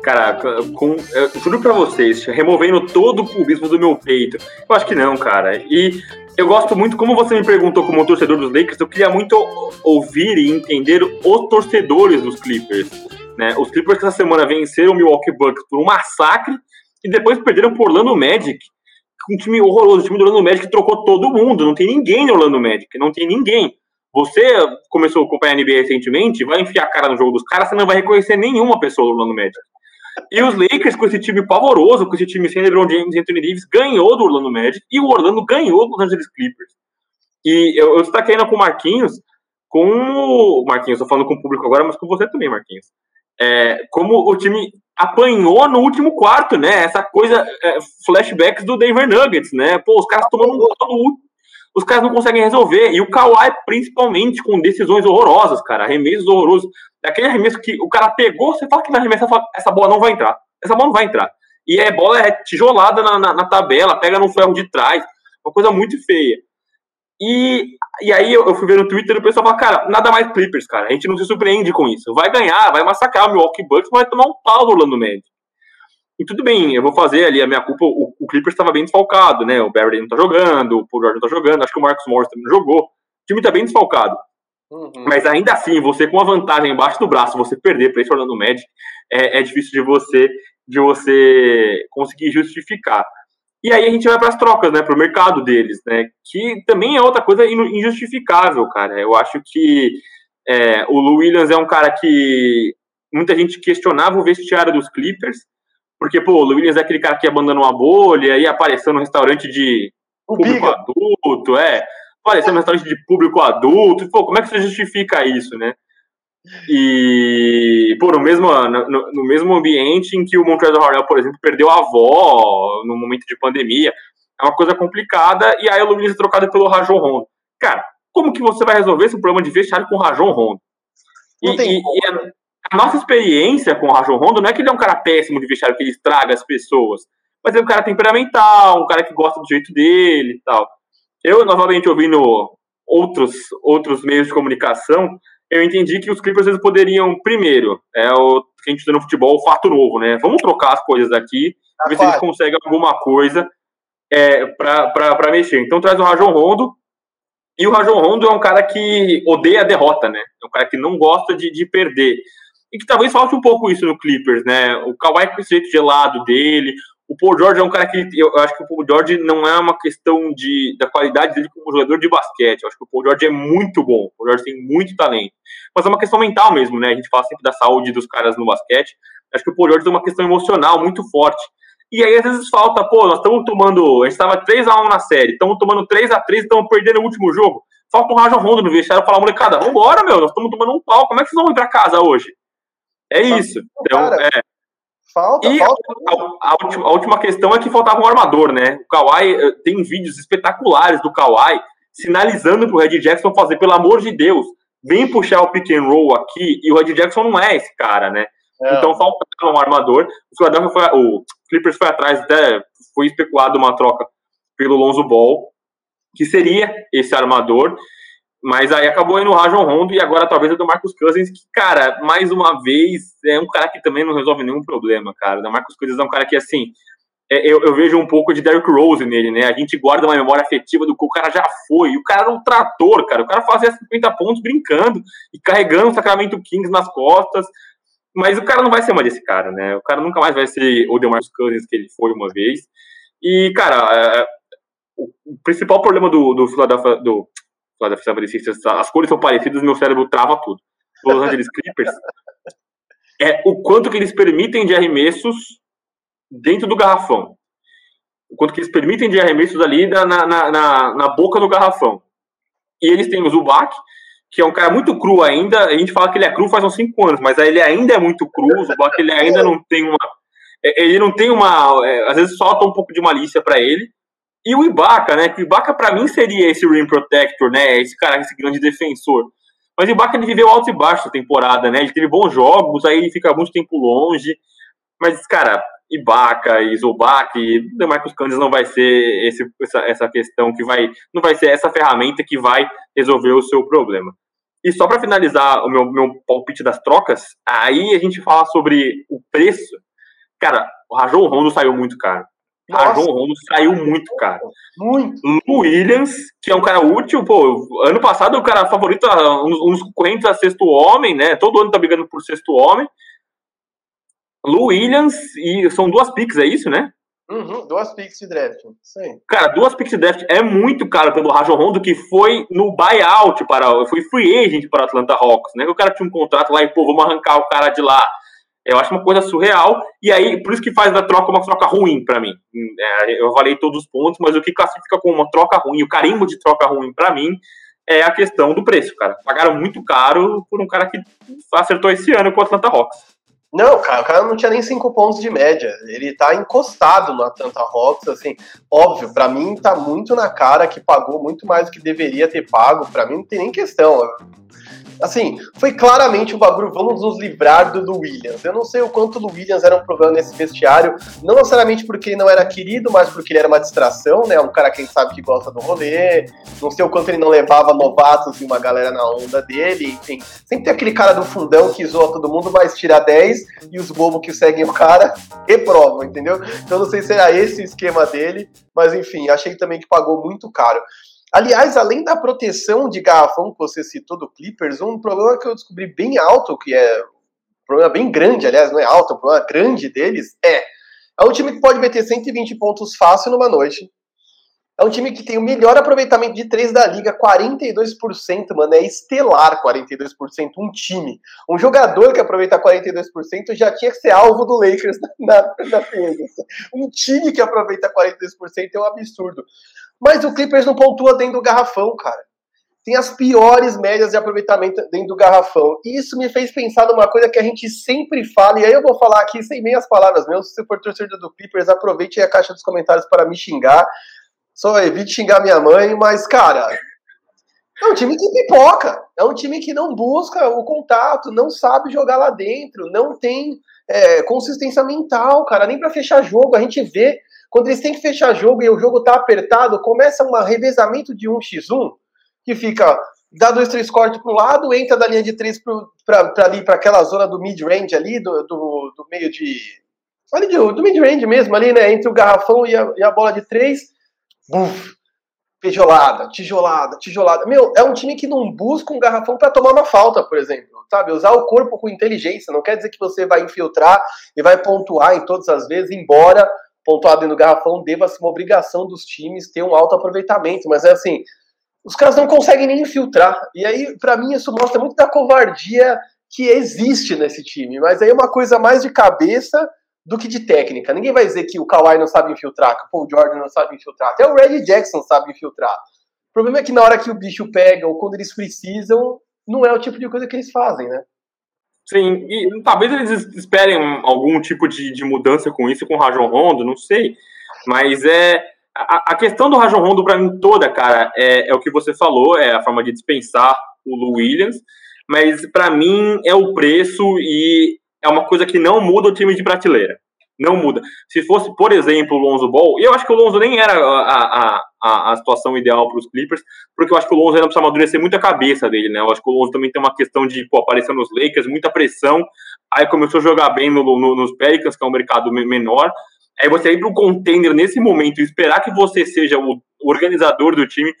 Cara, com, eu juro pra vocês, removendo todo o cubismo do meu peito, eu acho que não, cara. E eu gosto muito, como você me perguntou como torcedor dos Lakers, eu queria muito ouvir e entender os torcedores dos Clippers. Né? Os Clippers essa semana venceram o Milwaukee Bucks por um massacre e depois perderam por Orlando Magic, um time horroroso. O time do Orlando Magic trocou todo mundo, não tem ninguém no Orlando Magic, não tem ninguém. Você começou a acompanhar a NBA recentemente, vai enfiar a cara no jogo dos caras, você não vai reconhecer nenhuma pessoa do Orlando Magic. E os Lakers, com esse time pavoroso, com esse time sem LeBron James e Anthony Davis, ganhou do Orlando Magic e o Orlando ganhou dos Angeles Clippers. E eu, eu destaquei ainda com o Marquinhos, com o Marquinhos, tô falando com o público agora, mas com você também, Marquinhos. É, como o time apanhou no último quarto, né? Essa coisa, é, flashbacks do Denver Nuggets, né? Pô, os caras tomando um gol no os caras não conseguem resolver. E o Kawhi, principalmente, com decisões horrorosas, cara, arremessos horrorosos. Aquele arremesso que o cara pegou, você fala que vai arremessar, essa bola não vai entrar. Essa bola não vai entrar. E a bola é tijolada na, na, na tabela, pega no ferro de trás. Uma coisa muito feia. E, e aí eu, fui ver no Twitter e o pessoal fala, cara, nada mais Clippers, cara. A gente não se surpreende com isso. Vai ganhar, vai massacrar o Milwaukee Bucks, vai tomar um pau do Orlando Magic. E tudo bem, eu vou fazer ali a minha culpa. O, o Clippers estava bem desfalcado, né? O Barry não tá jogando, o Paul George não tá jogando, acho que o Marcus Morris também não jogou. O time tá bem desfalcado. Uhum. Mas ainda assim, você com a vantagem embaixo do braço, você perder para esse Orlando Magic, é, é difícil de você de você conseguir justificar. E aí a gente vai para as trocas, né, para o mercado deles, né, que também é outra coisa injustificável, cara. Eu acho que é, o Lou Williams é um cara que muita gente questionava o vestiário dos Clippers, porque, pô, o Williams é aquele cara que abandona uma bolha e apareceu no restaurante de o público Biga. adulto, é. Apareceu no restaurante de público adulto. Pô, como é que você justifica isso, né? E, pô, no mesmo, no, no mesmo ambiente em que o Montrezl Harrell, por exemplo, perdeu a avó no momento de pandemia. É uma coisa complicada. E aí o Williams é trocado pelo Rajon Rondo. Cara, como que você vai resolver esse problema de vestiário com o Rajon Rondo? E, e, e, é, a nossa experiência com o Rajon Rondo não é que ele é um cara péssimo de vestiário, que ele estraga as pessoas, mas é um cara temperamental, um cara que gosta do jeito dele e tal. Eu, novamente, ouvindo outros, outros meios de comunicação, eu entendi que os Clippers eles poderiam, primeiro, é o que a gente tem no futebol, o fato novo, né? Vamos trocar as coisas aqui, tá ver se a gente consegue alguma coisa é, para mexer. Então traz o Rajon Rondo, e o Rajon Rondo é um cara que odeia a derrota, né? É um cara que não gosta de, de perder e que talvez falte um pouco isso no Clippers, né? O Kawhi com esse jeito gelado dele, o Paul George é um cara que eu acho que o Paul George não é uma questão de, da qualidade dele como jogador de basquete. Eu acho que o Paul George é muito bom. O Paul George tem muito talento. Mas é uma questão mental mesmo, né? A gente fala sempre da saúde dos caras no basquete. Acho que o Paul George tem uma questão emocional muito forte. E aí, às vezes, falta, pô, nós estamos tomando. A gente estava 3x1 na série, estamos tomando 3x3, estamos perdendo o último jogo. Falta um Rajon Rondo no vestiário falar, molecada, vambora, meu, nós estamos tomando um pau. Como é que vocês vão ir pra casa hoje? É isso. Então, cara, é. Falta, e falta. A, a, a, última, a, última, questão é que faltava um armador, né? O Kawhi eh, tem vídeos espetaculares do Kawhi sinalizando pro Red Jackson fazer, pelo amor de Deus, vem puxar o pick and roll aqui, e o Red Jackson não é esse cara, né? É. Então faltava um armador. O Philadelphia foi, o Clippers foi atrás, até foi especulado uma troca pelo Lonzo Ball, que seria esse armador. Mas aí acabou indo o Rajon Rondo e agora talvez é do Marcos Cousins, que, cara, mais uma vez, é um cara que também não resolve nenhum problema, cara. O Marcos Cousins é um cara que, assim, é, eu, eu, vejo um pouco de Derrick Rose nele, né? A gente guarda uma memória afetiva do que o cara já foi. O cara era um trator, cara. O cara fazia 50 pontos brincando e carregando o Sacramento Kings nas costas. Mas o cara não vai ser mais desse cara, né? O cara nunca mais vai ser o DeMarcus Cousins que ele foi uma vez. E, cara, é, o principal problema do, do Philadelphia, do Philadelphia 76ers, as cores são parecidas, meu cérebro trava tudo. Los Angeles Clippers é o quanto que eles permitem de arremessos dentro do garrafão. O quanto que eles permitem de arremessos ali na, na, na, na boca do garrafão. E eles têm o Zubac, que é um cara muito cru ainda. A gente fala que ele é cru faz uns 5 anos, mas ele ainda é muito cru. O Zubac ele ainda não tem uma. Ele não tem uma. É, às vezes solta um pouco de malícia para ele. E o Ibaka, né? Que o Ibaka para mim seria esse rim protector, né? Esse cara, esse grande defensor. Mas o Ibaka ele viveu alto e baixo a temporada, né? Ele teve bons jogos, aí ele fica muito tempo longe. Mas, cara, Ibaka e Zubac e Demarcus Cousins não vai ser esse, essa, essa questão que vai. Não vai ser essa ferramenta que vai resolver o seu problema. E só para finalizar o meu, meu palpite das trocas, aí a gente fala sobre o preço. Cara, o Rajon Rondo saiu muito caro. Nossa. A João Rondo saiu muito caro. Muito. Lu Williams, que é um cara útil, pô, ano passado o cara favorito, uns, uns concorrentes a sexto homem, né? Todo ano tá brigando por sexto homem. Lu Williams, e são duas picks, é isso, né? Uhum, duas picks de draft. Sim. Cara, duas picks de draft é muito caro pelo Rajon Rondo, que foi no buyout para. Foi free agent para o Atlanta Hawks, né? O cara tinha um contrato lá e, pô, vamos arrancar o cara de lá. Eu acho uma coisa surreal, e aí, por isso que faz da troca uma troca ruim para mim. É, eu falei todos os pontos, mas o que classifica como uma troca ruim, o carimbo de troca ruim para mim, é a questão do preço, cara. Pagaram muito caro por um cara que acertou esse ano com o Atlanta Hawks. Não, cara, o cara não tinha nem cinco pontos de média. Ele tá encostado no Atlanta Hawks, assim, óbvio, para mim tá muito na cara que pagou muito mais do que deveria ter pago. Para mim não tem nem questão assim, foi claramente o bagulho, vamos nos livrar do, do Williams. Eu não sei o quanto o Williams era um problema nesse vestiário, não necessariamente porque ele não era querido, mas porque ele era uma distração, né? Um cara, quem sabe, que gosta do rolê. Não sei o quanto ele não levava novatos e uma galera na onda dele, enfim. Sempre tem aquele cara do fundão que zoa todo mundo, mas tira 10 e os bobos que seguem o cara reprovam, entendeu? Então não sei se era esse o esquema dele, mas enfim, achei também que pagou muito caro. Aliás, além da proteção de garrafão que você citou do Clippers, um problema que eu descobri bem alto, que é um problema bem grande, aliás, não é alto, é um problema grande deles, é é um time que pode meter 120 pontos fácil numa noite. É um time que tem o melhor aproveitamento de três da liga, 42%, mano. É estelar 42%. Um time. Um jogador que aproveita 42% já tinha que ser alvo do Lakers na, na, na Um time que aproveita 42% é um absurdo. Mas o Clippers não pontua dentro do garrafão, cara. Tem as piores médias de aproveitamento dentro do garrafão. E isso me fez pensar numa coisa que a gente sempre fala, e aí eu vou falar aqui sem meias palavras mesmo. Se for torcedor do Clippers, aproveite a caixa dos comentários para me xingar. Só evite xingar minha mãe, mas, cara, é um time que pipoca. É um time que não busca o contato, não sabe jogar lá dentro, não tem é, consistência mental, cara, nem para fechar jogo. A gente vê quando eles têm que fechar jogo e o jogo tá apertado, começa um revezamento de 1x1, que fica, dá dois, três cortes pro lado, entra da linha de três para ali, para aquela zona do mid-range ali, do, do, do, meio de. Ali do, do mid-range mesmo, ali, né? Entre o garrafão e a, e a bola de três. Buf, tijolada, tijolada, tijolada. Meu, é um time que não busca um garrafão para tomar uma falta, por exemplo. Sabe, usar o corpo com inteligência. Não quer dizer que você vai infiltrar e vai pontuar em todas as vezes, embora pontuado dentro do garrafão deva ser uma obrigação dos times ter um alto aproveitamento, mas é assim, os caras não conseguem nem infiltrar. E aí, para mim, isso mostra muito da covardia que existe nesse time. Mas aí é uma coisa mais de cabeça do que de técnica. Ninguém vai dizer que o Kawhi não sabe infiltrar, que o Paul Jordan não sabe infiltrar. Até o Reggie Jackson sabe infiltrar. O problema é que na hora que o bicho pega ou quando eles precisam, não é o tipo de coisa que eles fazem, né? Sim, e talvez eles esperem algum tipo de, de mudança com isso, com o Rajon Rondo, não sei. Mas é. A, a questão do Rajon Rondo, para mim, toda, cara, é, é, o que você falou, é a forma de dispensar o Lu Williams. Mas para mim é o preço e é uma coisa que não muda o time de prateleira não muda. Se fosse, por exemplo, o Lonzo Ball, e eu acho que o Lonzo nem era a, a, a, situação ideal para os Clippers, porque eu acho que o Lonzo ainda precisa amadurecer muito a cabeça dele, né? Eu acho que o Lonzo também tem uma questão de pô, aparecer nos Lakers, muita pressão, aí começou a jogar bem no, no, nos Pelicans, que é um mercado menor, aí você ir para o contender nesse momento e esperar que você seja o organizador do time,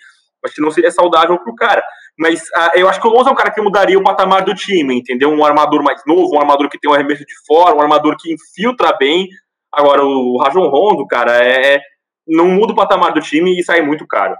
acho que não seria saudável para o cara. Mas uh, eu acho que o Lonzo é um cara que mudaria o patamar do time, entendeu? Um armador mais novo, um armador que tem um arremesso de fora, um armador que infiltra bem. Agora, o Rajon Rondo, cara, é, é, não muda o patamar do time e sai muito caro.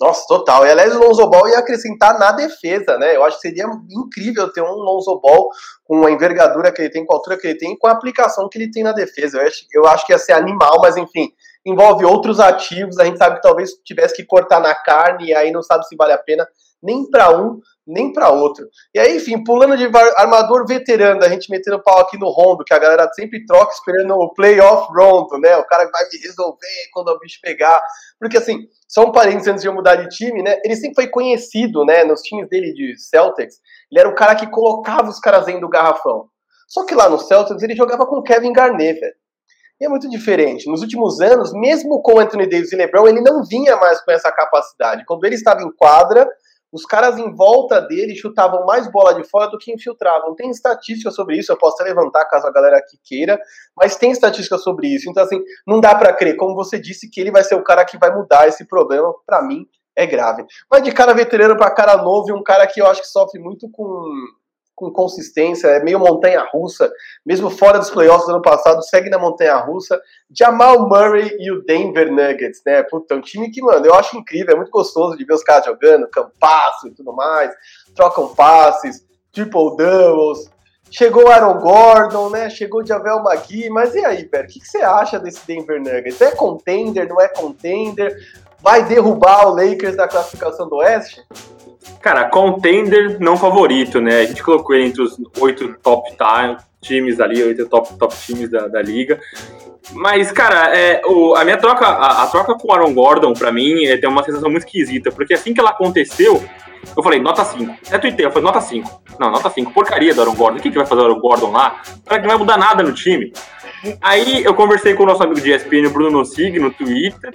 Nossa, total. E aliás, o Lonzo Ball ia acrescentar na defesa, né? Eu acho que seria incrível ter um Lonzo Ball com a envergadura que ele tem, com a altura que ele tem, com a aplicação que ele tem na defesa. Eu acho, eu acho que ia ser animal, mas enfim, envolve outros ativos. A gente sabe que talvez tivesse que cortar na carne e aí não sabe se vale a pena nem para um, nem para outro. E aí, enfim, pulando de armador veterano, a gente metendo pau aqui no Rondo, que a galera sempre troca esperando o playoff Rondo, né? O cara vai me resolver quando o bicho pegar. Porque, assim, só um parênteses antes de eu mudar de time, né? Ele sempre foi conhecido, né, nos times dele de Celtics. Ele era o cara que colocava os caras dentro do garrafão. Só que lá no Celtics ele jogava com Kevin Garnett, velho. E é muito diferente. Nos últimos anos, mesmo com Anthony Davis e LeBron, ele não vinha mais com essa capacidade. Quando ele estava em quadra, os caras em volta dele chutavam mais bola de fora do que infiltravam. Tem estatística sobre isso, eu posso até levantar caso a galera aqui queira, mas tem estatística sobre isso. Então, assim, não dá para crer, como você disse, que ele vai ser o cara que vai mudar esse problema. Para mim, é grave. Mas de cara veterano para cara novo, e um cara que eu acho que sofre muito com com consistência, é meio montanha-russa, mesmo fora dos playoffs do ano passado, segue na montanha-russa. Jamal Murray e o Denver Nuggets, né? Puta, é um time que, mano, eu acho incrível, é muito gostoso de ver os caras jogando, campasso e tudo mais, trocam passes, triple doubles. chegou Aaron Gordon, né? Chegou Javel Magui, mas e aí, velho? O que, que você acha desse Denver Nuggets? É contender, não é contender? Vai derrubar o Lakers da classificação do Oeste? Cara, contender não favorito, né? A gente colocou ele entre os oito top times ali, oito top, top times da, da liga. Mas, cara, é, o, a minha troca, a, a, troca com o Aaron Gordon, pra mim, é, tem uma sensação muito esquisita, porque assim que ela aconteceu, eu falei, nota 5. Até tuitei, eu falei, nota 5. Não, nota 5. Porcaria do Aaron Gordon. O que, que vai fazer o Aaron Gordon lá? Cara, que não vai mudar nada no time. Aí eu conversei com o nosso amigo de ESPN, Bruno Nossig, no Twitter.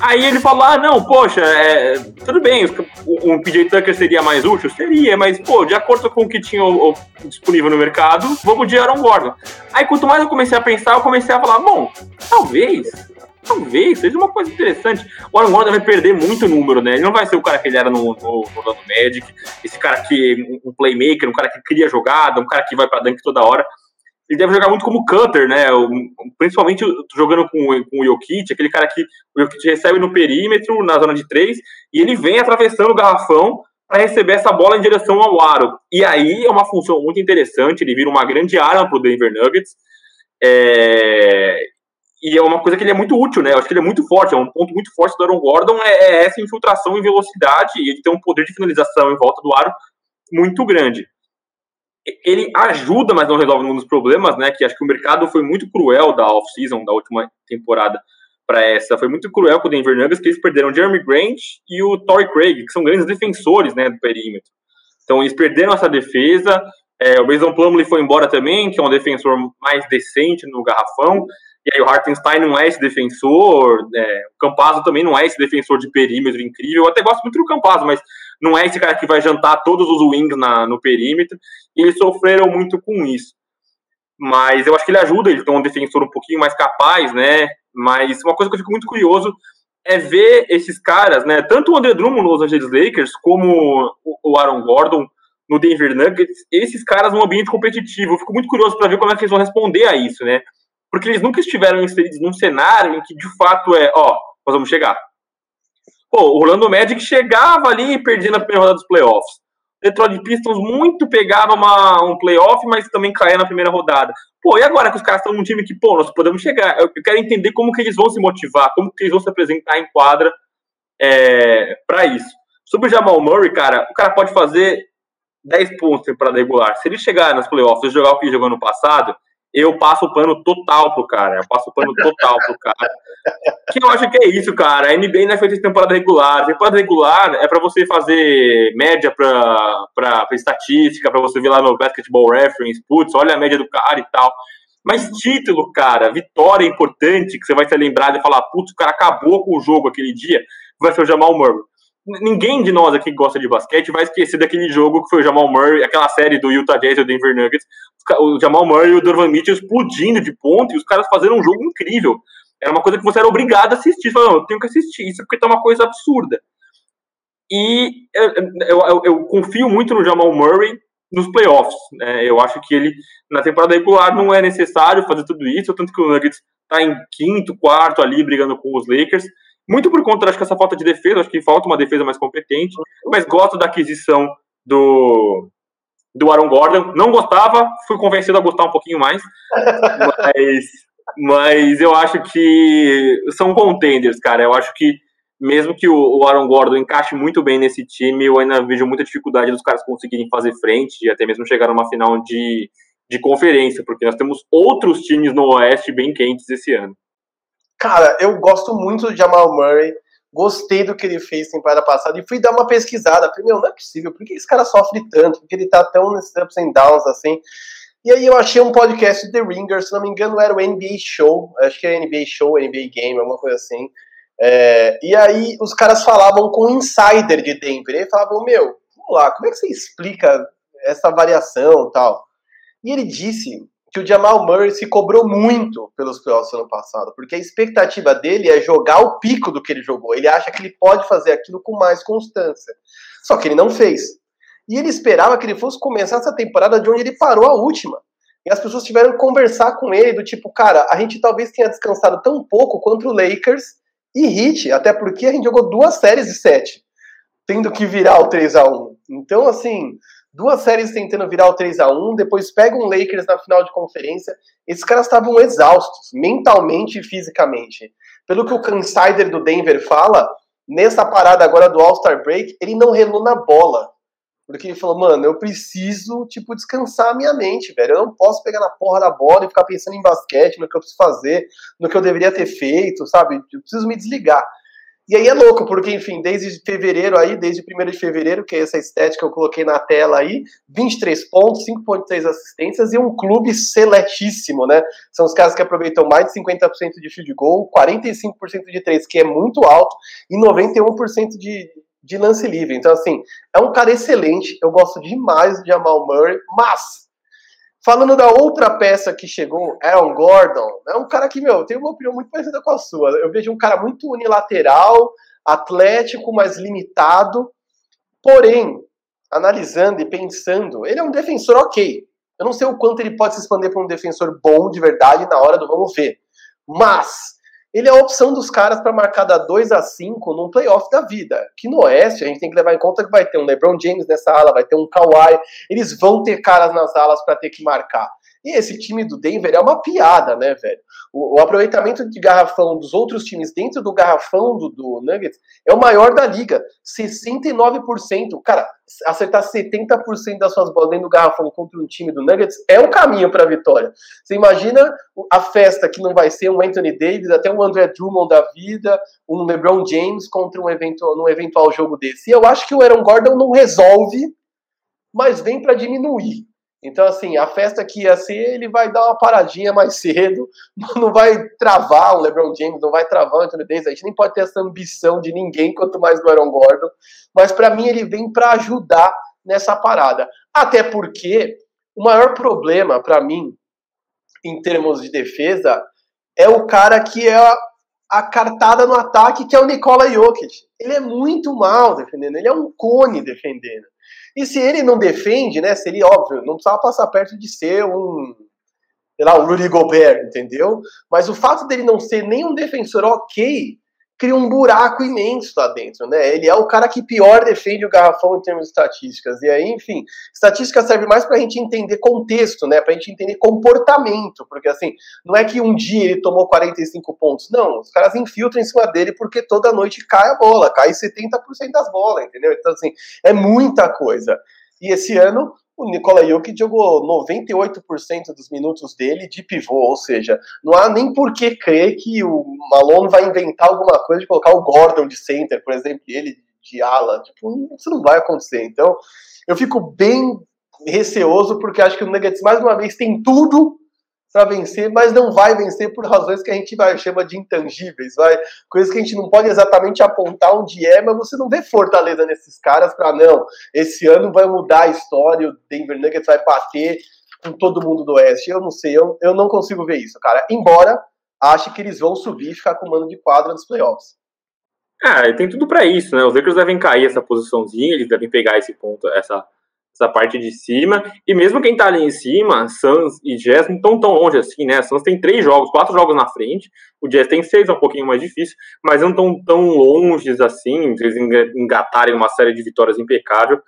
Aí ele falou: ah, não, poxa, é, tudo bem, um PJ Tucker seria mais útil? Seria, mas, pô, de acordo com o que tinha o, o, disponível no mercado, vamos de Aaron Gordon. Aí quanto mais eu comecei a pensar, eu comecei a falar: bom, talvez, talvez seja uma coisa interessante. O Aaron Gordon vai perder muito número, né? Ele não vai ser o cara que ele era no, no Magic, esse cara que, um playmaker, um cara que cria jogada, um cara que vai pra dunk toda hora ele deve jogar muito como cutter, né? Principalmente jogando com, com o Jokic, aquele cara que o Jokic recebe no perímetro, na zona de três, e ele vem atravessando o garrafão para receber essa bola em direção ao aro. E aí é uma função muito interessante, ele vira uma grande arma para o Denver Nuggets. É... E é uma coisa que ele é muito útil, né? Eu acho que ele é muito forte, é um ponto muito forte do Aaron Gordon, é, é essa infiltração em velocidade, e ele tem um poder de finalização em volta do aro muito grande ele ajuda, mas não resolve um dos problemas, né? Que acho que o mercado foi muito cruel da off-season, da última temporada para essa. Foi muito cruel com o Denver Nuggets, que eles perderam Jeremy Grant e o Torrey Craig, que são grandes defensores, né, do perímetro. Então eles perderam essa defesa. É, o Mason Plumlee foi embora também, que é um defensor mais decente no garrafão. E aí o Hartenstein não é esse defensor, é, o Campazzo também não é esse defensor de perímetro incrível. Eu até gosto muito do Campazzo, mas não é esse cara que vai jantar todos os wings na, no perímetro. E eles sofreram muito com isso. Mas eu acho que ele ajuda, ele tem um defensor um pouquinho mais capaz, né? Mas uma coisa que eu fico muito curioso é ver esses caras, né? Tanto o André Drummond nos Angeles Lakers, como o Aaron Gordon no Denver Nuggets, esses caras num ambiente competitivo. Eu fico muito curioso para ver como é que eles vão responder a isso, né? porque eles nunca estiveram inseridos num cenário em que de fato é, ó, nós vamos chegar. Pô, o Orlando Magic chegava ali e perdia na primeira rodada dos playoffs. Detroit Pistons muito pegava uma, um playoff, mas também caía na primeira rodada. Pô, e agora que os caras estão num time que, pô, nós podemos chegar? Eu, quero entender como que eles vão se motivar, como que eles vão se apresentar em quadra é, para isso. Sobre o Jamal Murray, cara, o cara pode fazer 10 pontos para regular. Se ele chegar nas playoffs e jogar o que jogou no passado, eu passo o pano total pro cara. Eu passo o pano total pro cara. Que eu acho que é isso, cara. A NBA não é feita de temporada regular. Temporada regular é para você fazer média pra, pra, pra estatística, para você ver lá no Basketball Reference, putz, olha a média do cara e tal. Mas título, cara, vitória importante, que você vai ser lembrado e falar, putz, o cara acabou com o jogo aquele dia, vai ser o Jamal Murray ninguém de nós aqui que gosta de basquete vai esquecer daquele jogo que foi o Jamal Murray, aquela série do Utah Jazz e o Denver Nuggets, o Jamal Murray e o Donovan Mitchell explodindo de ponto e os caras fazendo um jogo incrível. Era uma coisa que você era obrigado a assistir. Você falou, eu tenho que assistir isso porque tá uma coisa absurda. E eu, eu, eu confio muito no Jamal Murray nos playoffs. Né? Eu acho que ele, na temporada regular, não é necessário fazer tudo isso, tanto que o Nuggets tá em quinto, quarto ali, brigando com os Lakers. Muito por conta, acho que essa falta de defesa, acho que falta uma defesa mais competente, mas gosto da aquisição do, do Aaron Gordon. Não gostava, fui convencido a gostar um pouquinho mais, mas, mas eu acho que são contenders, cara. Eu acho que mesmo que o Aaron Gordon encaixe muito bem nesse time, eu ainda vejo muita dificuldade dos caras conseguirem fazer frente e até mesmo chegar numa final de, de conferência, porque nós temos outros times no Oeste bem quentes esse ano. Cara, eu gosto muito do Jamal Murray. Gostei do que ele fez temporada passada e fui dar uma pesquisada. Falei, meu, não é possível. Por que esse cara sofre tanto? Por que ele tá tão nesses ups and downs assim? E aí eu achei um podcast The Ringer, se não me engano era o NBA Show. Acho que é NBA Show, NBA Game, alguma coisa assim. É, e aí os caras falavam com um insider de Denver. E aí falavam, meu, vamos lá, como é que você explica essa variação tal? E ele disse que o Jamal Murray se cobrou muito pelos playoffs ano passado, porque a expectativa dele é jogar o pico do que ele jogou. Ele acha que ele pode fazer aquilo com mais constância. Só que ele não fez. E ele esperava que ele fosse começar essa temporada de onde ele parou a última. E as pessoas tiveram que conversar com ele do tipo, cara, a gente talvez tenha descansado tão pouco quanto o Lakers e Heat, até porque a gente jogou duas séries de sete, tendo que virar o 3 a 1 Então, assim, duas séries tentando virar o 3 a 1 depois pega um Lakers na final de conferência. Esses caras estavam exaustos, mentalmente e fisicamente. Pelo que o Insider do Denver fala, nessa parada agora do All-Star Break, ele não relou na bola. Porque ele falou, mano, eu preciso, tipo, descansar a minha mente, velho. Eu não posso pegar na porra da bola e ficar pensando em basquete, no que eu preciso fazer, no que eu deveria ter feito, sabe? Eu preciso me desligar. E aí é louco, porque, enfim, desde fevereiro aí, desde 1 de fevereiro, que é essa estética que eu coloquei na tela aí, 23 pontos, 5.3 assistências e um clube seletíssimo, né? São os caras que aproveitam mais de 50% de field goal, 45% de 3, que é muito alto, e 91% de, de lance livre. Então, assim, é um cara excelente, eu gosto demais de Jamal Murray, mas Falando da outra peça que chegou, Aaron Gordon, é um cara que, meu, tem uma opinião muito parecida com a sua. Eu vejo um cara muito unilateral, atlético, mas limitado. Porém, analisando e pensando, ele é um defensor ok. Eu não sei o quanto ele pode se expandir para um defensor bom de verdade na hora do vamos ver. Mas ele é a opção dos caras para marcar da 2 a 5 num playoff da vida. Que no Oeste a gente tem que levar em conta que vai ter um LeBron James nessa ala, vai ter um Kawhi, eles vão ter caras nas alas para ter que marcar. E esse time do Denver é uma piada, né, velho? O, o, aproveitamento de garrafão dos outros times dentro do garrafão do, do Nuggets é o maior da liga. 69%. Cara, acertar 70% das suas bolas dentro do garrafão contra um time do Nuggets é um caminho para a vitória. Você imagina a festa que não vai ser um Anthony Davis, até um André Drummond da vida, um LeBron James contra um eventual, um eventual jogo desse. E eu acho que o Aaron Gordon não resolve, mas vem para diminuir. Então, assim, a festa que ia ser, ele vai dar uma paradinha mais cedo, não vai travar o LeBron James, não vai travar o Anthony Davis, a gente nem pode ter essa ambição de ninguém, quanto mais do Aaron Gordon, mas para mim ele vem para ajudar nessa parada. Até porque o maior problema para mim, em termos de defesa, é o cara que é a, cartada no ataque, que é o Nikola Jokic. Ele é muito mal defendendo, ele é um cone defendendo. E se ele não defende, né? Se ele, óbvio, não precisava passar perto de ser um, sei lá, um Rudy Gobert, entendeu? Mas o fato dele não ser nem um defensor ok cria um buraco imenso lá dentro, né? Ele é o cara que pior defende o garrafão em termos de estatísticas. E aí, enfim, estatística serve mais para a gente entender contexto, né? Para a gente entender comportamento, porque assim, não é que um dia ele tomou 45 pontos, não. Os caras infiltram em cima dele porque toda noite cai a bola, cai 70% das bolas, entendeu? Então assim, é muita coisa. E esse ano o Nikola Jokic jogou 98% dos minutos dele de pivô, ou seja, não há nem por que crer que o Malone vai inventar alguma coisa de colocar o Gordon de center, por exemplo, ele de ala. Tipo, isso não vai acontecer. Então, eu fico bem receoso porque acho que o Nuggets mais uma vez tem tudo para vencer, mas não vai vencer por razões que a gente vai, chama de intangíveis, vai, coisas que a gente não pode exatamente apontar onde é, mas você não vê fortaleza nesses caras para não. Esse ano vai mudar a história, o Denver Nuggets vai bater com todo mundo do Oeste. Eu não sei, eu, eu não consigo ver isso, cara. Embora ache que eles vão subir e ficar com mano de quadra nos playoffs. Ah, tem tudo para isso, né? Os Lakers devem cair essa posiçãozinha, eles devem pegar esse ponto, essa essa parte de cima. E mesmo quem tá ali em cima, Suns e Jazz, não estão tão longe assim, né? Suns tem três jogos, quatro jogos na frente. O Jazz tem seis, é um pouquinho mais difícil, mas não estão tão longe assim, eles engatarem uma série de vitórias impecável.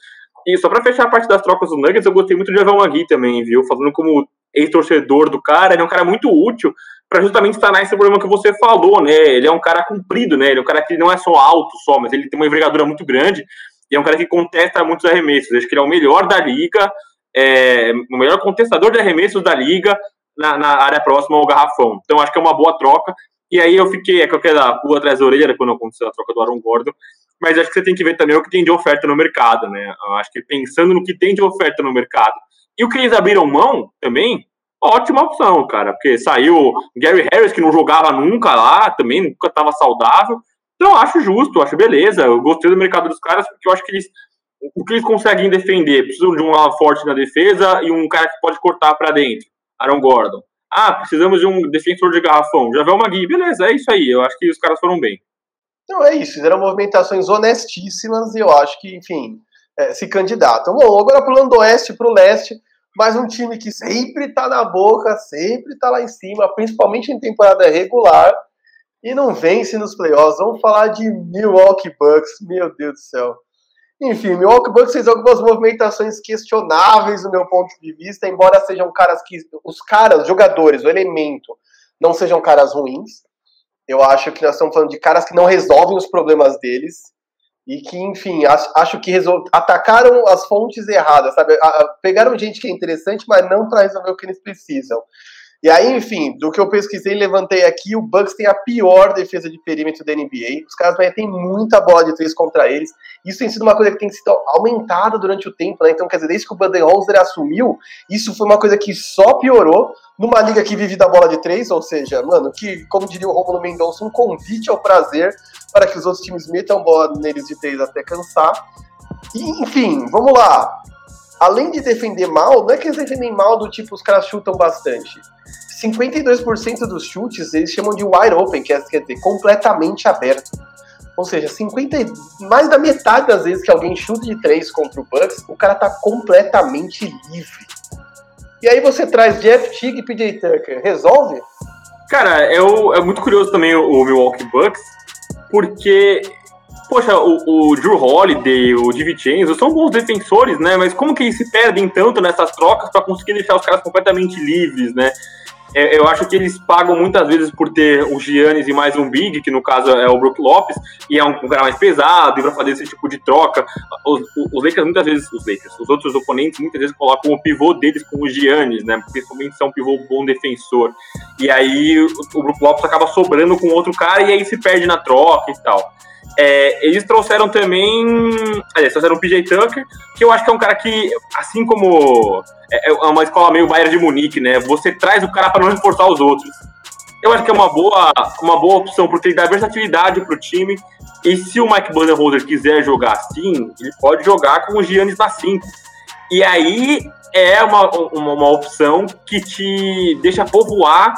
E só para fechar a parte das trocas do Nuggets, eu gostei muito de Evan Magui também, viu? Falando como ex-torcedor do cara, ele é um cara muito útil para justamente sanar esse problema que você falou, né? Ele é um cara comprido, né? Ele é um cara que não é só alto só, mas ele tem uma envergadura muito grande e é um cara que contesta muitos arremessos. Acho que ele é o melhor da liga, é, o melhor contestador de arremessos da liga na, na, área próxima ao garrafão. Então acho que é uma boa troca. E aí eu fiquei, é quero dar pula atrás da orelha quando aconteceu a troca do Aaron Gordon, mas acho que você tem que ver também o que tem de oferta no mercado, né? Acho que pensando no que tem de oferta no mercado e o que eles abriram mão também, ótima opção, cara, porque saiu Gary Harris, que não jogava nunca lá, também nunca estava saudável, então, eu acho justo, acho beleza. Eu gostei do mercado dos caras, porque eu acho que eles. O que eles conseguem defender? Precisam de um lado forte na defesa e um cara que pode cortar para dentro. Aaron Gordon. Ah, precisamos de um defensor de garrafão. Já vê uma Gui. Beleza, é isso aí. Eu acho que os caras foram bem. Não, é isso. Fizeram movimentações honestíssimas e eu acho que, enfim, é, se candidatam. Bom, agora pulando do oeste para o leste, mais um time que sempre está na boca, sempre está lá em cima, principalmente em temporada regular e não vence nos playoffs. Vamos falar de Milwaukee Bucks, meu Deus do céu. Enfim, Milwaukee Bucks fez algumas movimentações questionáveis do meu ponto de vista, embora sejam caras que. Os caras, jogadores, o elemento, não sejam caras ruins. Eu acho que nós estamos falando de caras que não resolvem os problemas deles e que, enfim, acho, acho que resol... atacaram as fontes erradas, sabe? Pegaram gente que é interessante, mas não para resolver o que eles precisam. E aí, enfim, do que eu pesquisei e levantei aqui, o Bucks tem a pior defesa de perímetro da NBA. Os caras metem muita bola de três contra eles. Isso tem sido uma coisa que tem sido aumentada durante o tempo, né? Então, quer dizer, desde que o Budenholzer assumiu, isso foi uma coisa que só piorou numa liga que vive da bola de três, ou seja, mano, que, como diria o Romulo Mendonça, um convite ao prazer para que os outros times metam bola neles de três até cansar. E, enfim, vamos lá. Além de defender mal, não é que eles defendem mal do tipo os caras chutam bastante 52% dos chutes eles chamam de wide open, que é, quer dizer, completamente aberto. Ou seja, 50, mais da metade das vezes que alguém chuta de 3 contra o Bucks, o cara tá completamente livre. E aí você traz Jeff Teague e PJ Tucker. Resolve? Cara, é, o, é muito curioso também o, o Milwaukee Bucks, porque Poxa, o, o Drew Holiday, o DiVincenzo são bons defensores, né? Mas como que eles se perdem tanto nessas trocas para conseguir deixar os caras completamente livres, né? É, eu acho que eles pagam muitas vezes por ter o Giannis e mais um big, que no caso é o Brook Lopes, e é um, um cara mais pesado, e para fazer esse tipo de troca. Os, os, Lakers muitas vezes, os Lakers, os outros oponentes muitas vezes colocam o pivô deles com o Giannis, né? Principalmente se é um pivô bom defensor. E aí o, o Brook Lopes acaba sobrando com outro cara e aí se perde na troca e tal. É, eles trouxeram também. Aliás, trouxeram o PJ Tucker, que eu acho que é um cara que, assim como. É, é uma escola meio Bayern de Munique, né? Você traz o cara para não reforçar os outros. Eu acho que é uma boa, uma boa opção, porque ele dá versatilidade para o time. E se o Mike Budenholzer quiser jogar assim, ele pode jogar com o Giannis 5. E aí é uma, uma, uma opção que te deixa povoar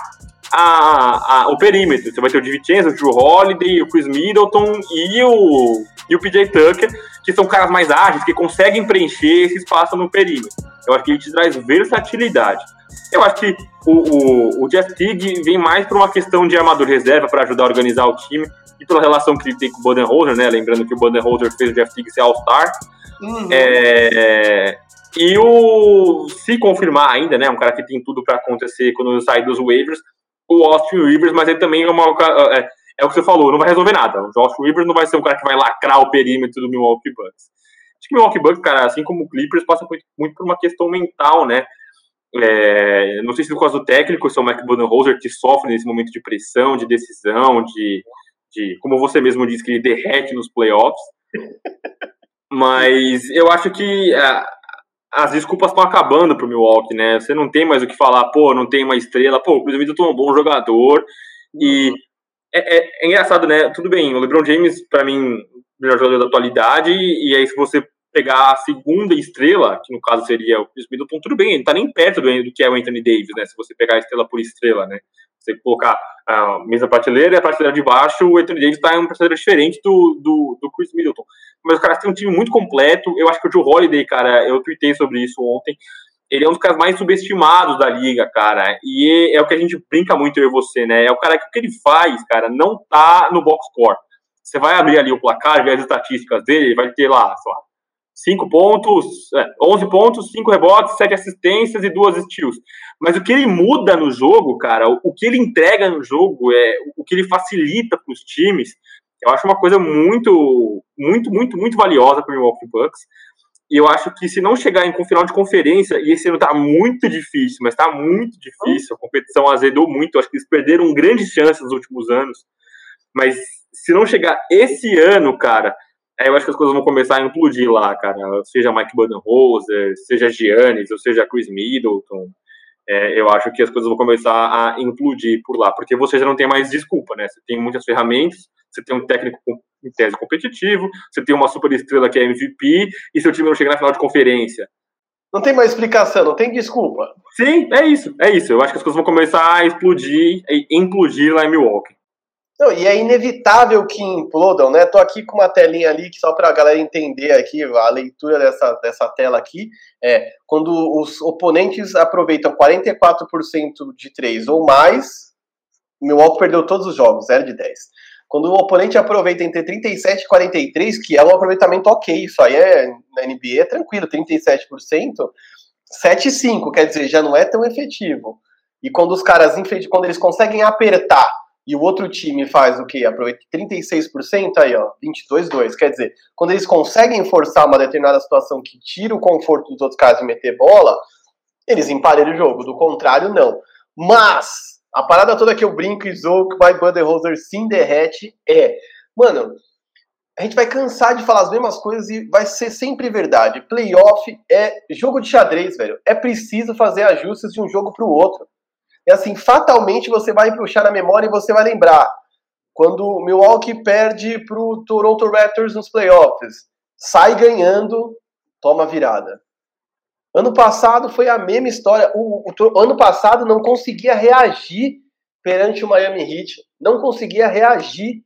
a, a, o perímetro. Você vai ter o DiVincenzo, o Drew Holiday, o Chris Middleton e o, e o PJ Tucker, que são caras mais ágeis, que conseguem preencher esse espaço no perímetro. Eu acho que ele te traz versatilidade. Eu acho que o, o, o Jeff Teague vem mais por uma questão de armador reserva para ajudar a organizar o time e pela relação que ele tem com o Budenholzer, né? Lembrando que o Budenholzer fez o Jeff Teague ser All-Star. Uhum. É, e o se confirmar ainda, né? Um cara que tem tudo para acontecer quando sai dos waivers, o Austin Rivers, mas ele também é uma. É, é, o que você falou, não vai resolver nada. O Austin Rivers não vai ser um cara que vai lacrar o perímetro do Milwaukee Bucks. Acho que o Milwaukee Bucks, cara, assim como o Clippers, passa muito, muito por uma questão mental, né? É, não sei se no caso do técnico, se é o Mac Budenholzer que sofre nesse momento de pressão, de decisão, de, de como você mesmo disse, que ele derrete nos playoffs. Mas eu acho que as desculpas estão acabando pro Milwaukee, né? Você não tem mais o que falar, pô, não tem uma estrela, pô, o Chris Middleton é um bom jogador. E é, é, é, engraçado, né? Tudo bem, o LeBron James, para mim, melhor jogador da atualidade, e aí se você pegar a segunda estrela, que no caso seria o Chris Middleton, tudo bem, ele não tá nem perto do, do que é o Anthony Davis, né? Se você pegar a estrela por estrela, né? Você colocar a mesma prateleira e a prateleira de baixo, o Anthony Davis está em uma prateleira diferente do, do, do Chris Middleton. Mas os caras têm um time muito completo. Eu acho que o Joe Holiday, cara, eu tuitei sobre isso ontem. Ele é um dos caras mais subestimados da liga, cara. E é, o que a gente brinca muito, eu e você, né? É o cara que o que ele faz, cara, não tá no box score. Você vai abrir ali o placar, ver as estatísticas dele, ele vai ter lá, sei lá, 5 pontos, é, 11 pontos, 5 rebotes, 7 assistências e 2 steals. Mas o que ele muda no jogo, cara, o, o que ele entrega no jogo, é o que ele facilita para os times, eu acho uma coisa muito, muito, muito, muito valiosa para o Milwaukee Bucks. E eu acho que se não chegar em final de conferência, e esse ano tá muito difícil, mas tá muito difícil, a competição azedou muito, eu acho que eles perderam grandes chances nos últimos anos. Mas se não chegar esse ano, cara, eu acho que as coisas vão começar a implodir lá, cara. Seja Mike Budenholzer, seja Giannis, ou seja Chris Middleton. É, eu acho que as coisas vão começar a implodir por lá, porque você já não tem mais desculpa, né? Você tem muitas ferramentas, você tem um técnico em tese competitivo, você tem uma super estrela que é MVP, e seu time não chega na final de conferência. Não tem mais explicação, não tem desculpa. Sim, é isso, é isso. Eu acho que as coisas vão começar a explodir, e implodir lá em Milwaukee. Não, e é inevitável que implodam, né? Tô aqui com uma telinha ali que só para a galera entender aqui a leitura dessa, dessa tela aqui é quando os oponentes aproveitam 44% de 3 ou mais, Milwaukee perdeu todos os jogos, 0 de 10. Quando o oponente aproveita entre 37 e 43, que é um aproveitamento ok, isso aí é na NBA é tranquilo, 37%, 7,5, quer dizer, já não é tão efetivo. E quando os caras, quando eles conseguem apertar e o outro time faz o quê? Aproveita 36%, aí ó, 22,2. Quer dizer, quando eles conseguem forçar uma determinada situação que tira o conforto dos outros caras de meter bola, eles emparelham o jogo. Do contrário, não. Mas, a parada toda que eu brinco e zoo que o Mike Budenholzer derrete é, mano, a gente vai cansar de falar as mesmas coisas e vai ser sempre verdade. Playoff é jogo de xadrez, velho. É preciso fazer ajustes de um jogo para o outro. É assim, fatalmente você vai puxar na memória e você vai lembrar. Quando o Milwaukee perde para o Toronto Raptors nos playoffs, sai ganhando, toma virada. Ano passado foi a mesma história. O, o, o, ano passado não conseguia reagir perante o Miami Heat. Não conseguia reagir.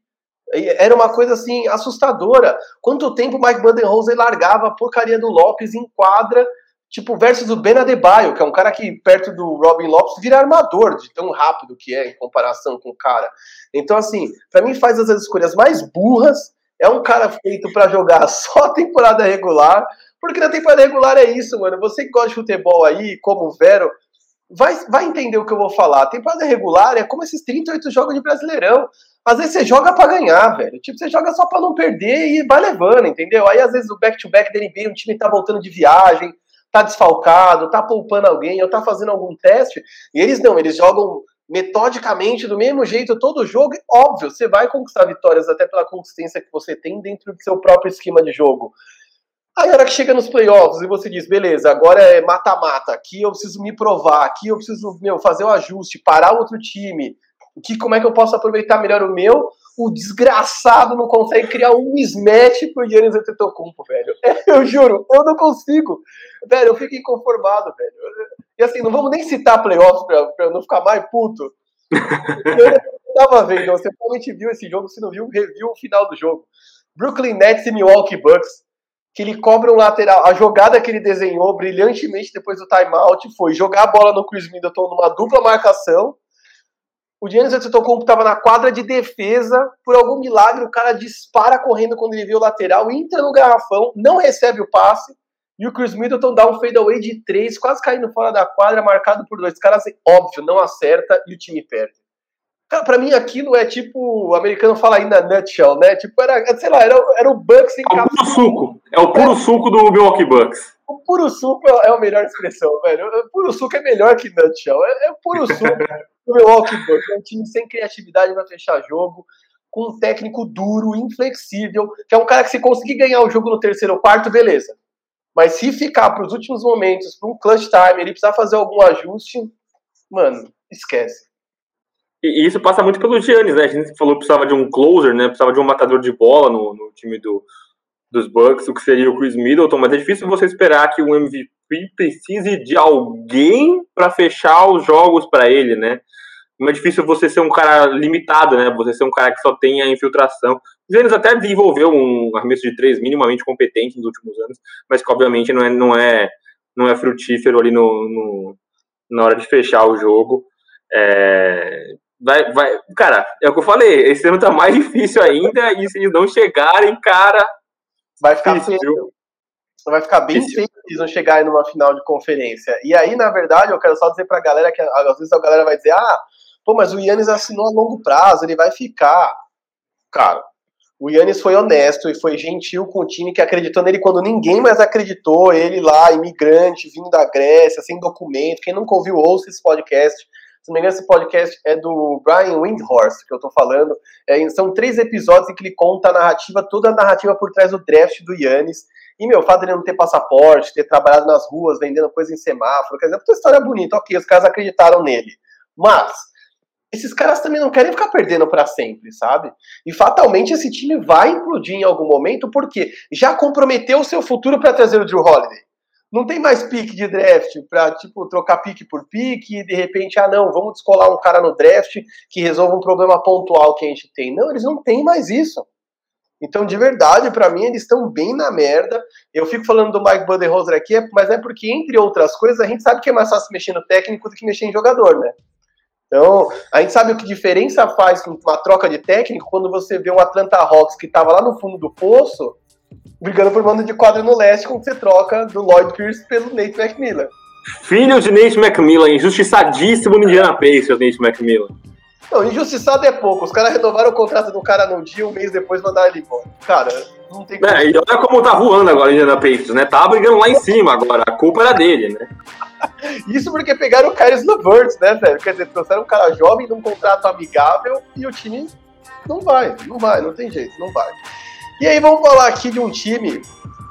Era uma coisa assim assustadora. Quanto tempo o Mike Budenholzer largava a porcaria do Lopes em quadra Tipo, o Ben Adebayo, que é um cara que, perto do Robin Lopes, vira armador, de tão rápido que é em comparação com o cara. Então, assim, para mim faz as escolhas mais burras. É um cara feito para jogar só temporada regular, porque na temporada regular é isso, mano. Você que gosta de futebol aí, como o Vero, vai, vai entender o que eu vou falar. Temporada regular é como esses 38 jogos de Brasileirão. Às vezes você joga para ganhar, velho. Tipo, você joga só para não perder e vai levando, entendeu? Aí às vezes o back-to-back -back da o time tá voltando de viagem, tá desfalcado, tá poupando alguém, ou tá fazendo algum teste. E eles não, eles jogam metodicamente, do mesmo jeito, todo jogo. Óbvio, você vai conquistar vitórias até pela consistência que você tem dentro do seu próprio esquema de jogo. Aí a hora que chega nos playoffs e você diz, beleza, agora é mata-mata, aqui eu preciso me provar, aqui eu preciso meu, fazer o ajuste, parar outro time, que, como é que eu posso aproveitar melhor o meu? O desgraçado não consegue criar um mismatch pro Yannis Antetokounmpo, velho. Eu juro, eu não consigo. Velho, eu fico inconformado, velho. E assim, não vamos nem citar playoffs pra, pra não ficar mais puto. Eu tava vendo, você provavelmente viu esse jogo, se não viu, reviu o final do jogo. Brooklyn Nets e Milwaukee Bucks, que ele cobra um lateral. A jogada que ele desenhou brilhantemente depois do timeout foi jogar a bola no Chris Middleton numa dupla marcação o Giannis Antetokounmpo estava na quadra de defesa, por algum milagre o cara dispara correndo quando ele vê o lateral, entra no garrafão, não recebe o passe, e o Chris Middleton dá um fadeaway de três, quase caindo fora da quadra, marcado por dois. Caras, óbvio, não acerta e o time perde. Cara, pra mim aquilo é tipo, o americano fala aí na nutshell, né? Tipo, era, sei lá, era, era o Bucks em É o puro suco, é o puro é. suco do Milwaukee Bucks. O puro suco é a melhor expressão, velho. O puro suco é melhor que nutshell, é, é puro suco. o Milwaukee Bucks. É um time sem criatividade para fechar jogo, com um técnico duro, inflexível, que é um cara que se conseguir ganhar o jogo no terceiro ou quarto, beleza. Mas se ficar para os últimos momentos, para um clutch time, ele precisar fazer algum ajuste, mano, esquece. E isso passa muito pelo Giannis, né? A gente falou que precisava de um closer, né? Precisava de um matador de bola no, no time do, dos Bucks, o que seria o Chris Middleton, mas é difícil você esperar que o MVP precise de alguém para fechar os jogos para ele, né? Como é difícil você ser um cara limitado, né? Você ser um cara que só tem a infiltração. O Giannis até desenvolveu um arremesso de três minimamente competente nos últimos anos, mas que obviamente não é, não é, não é frutífero ali no, no na hora de fechar o jogo. É, vai, vai, cara, é o que eu falei, esse ano tá mais difícil ainda, e se eles não chegarem, cara, vai ficar feio. Vai ficar bem se eles não chegarem numa final de conferência. E aí, na verdade, eu quero só dizer pra galera que às vezes a galera vai dizer, ah, pô, mas o Yannis assinou a longo prazo, ele vai ficar. Cara, o Yannis foi honesto e foi gentil com o time que acreditou nele quando ninguém mais acreditou. Ele lá, imigrante, vindo da Grécia, sem documento. Quem nunca ouviu, ouça esse podcast. Se não me engano, esse podcast é do Brian Windhorst, que eu tô falando. É, são três episódios em que ele conta a narrativa, toda a narrativa por trás do draft do Yannis. E, meu, o fato dele não ter passaporte, ter trabalhado nas ruas, vendendo coisa em semáforo, quer dizer, é uma história bonita, ok, os caras acreditaram nele. Mas, esses caras também não querem ficar perdendo para sempre, sabe? E fatalmente esse time vai implodir em algum momento, porque já comprometeu o seu futuro para trazer o Drew Holiday. Não tem mais pique de draft para tipo trocar pique por pique e de repente ah não, vamos descolar um cara no draft que resolva um problema pontual que a gente tem. Não, eles não têm mais isso. Então, de verdade, para mim, eles estão bem na merda. Eu fico falando do Mike Budenholzer aqui, mas é porque, entre outras coisas, a gente sabe que é mais fácil mexer no técnico do que mexer em jogador, né? Então, a gente sabe o que diferença faz com uma troca de técnico quando você vê um Atlanta Hawks que estava lá no fundo do poço, brigando por mando de quadra no leste, quando você troca do Lloyd Pierce pelo Nate McMillan. Filho de Nate McMillan, injustiçadíssimo no Indiana Pacers, Nate McMillan. Não, injustiçado é pouco. Os caras renovaram o contrato do cara num dia, um mês depois mandaram ele embora. Cara, não tem como. É, e olha como tá voando agora o Indiana Pacers, né? Tá brigando lá em cima agora. A culpa era dele, né? Isso porque pegaram o Kyrie Levert, né, velho? Quer dizer, trouxeram um cara jovem num contrato amigável e o time não vai, não vai, não tem jeito, não vai. E aí vamos falar aqui de um time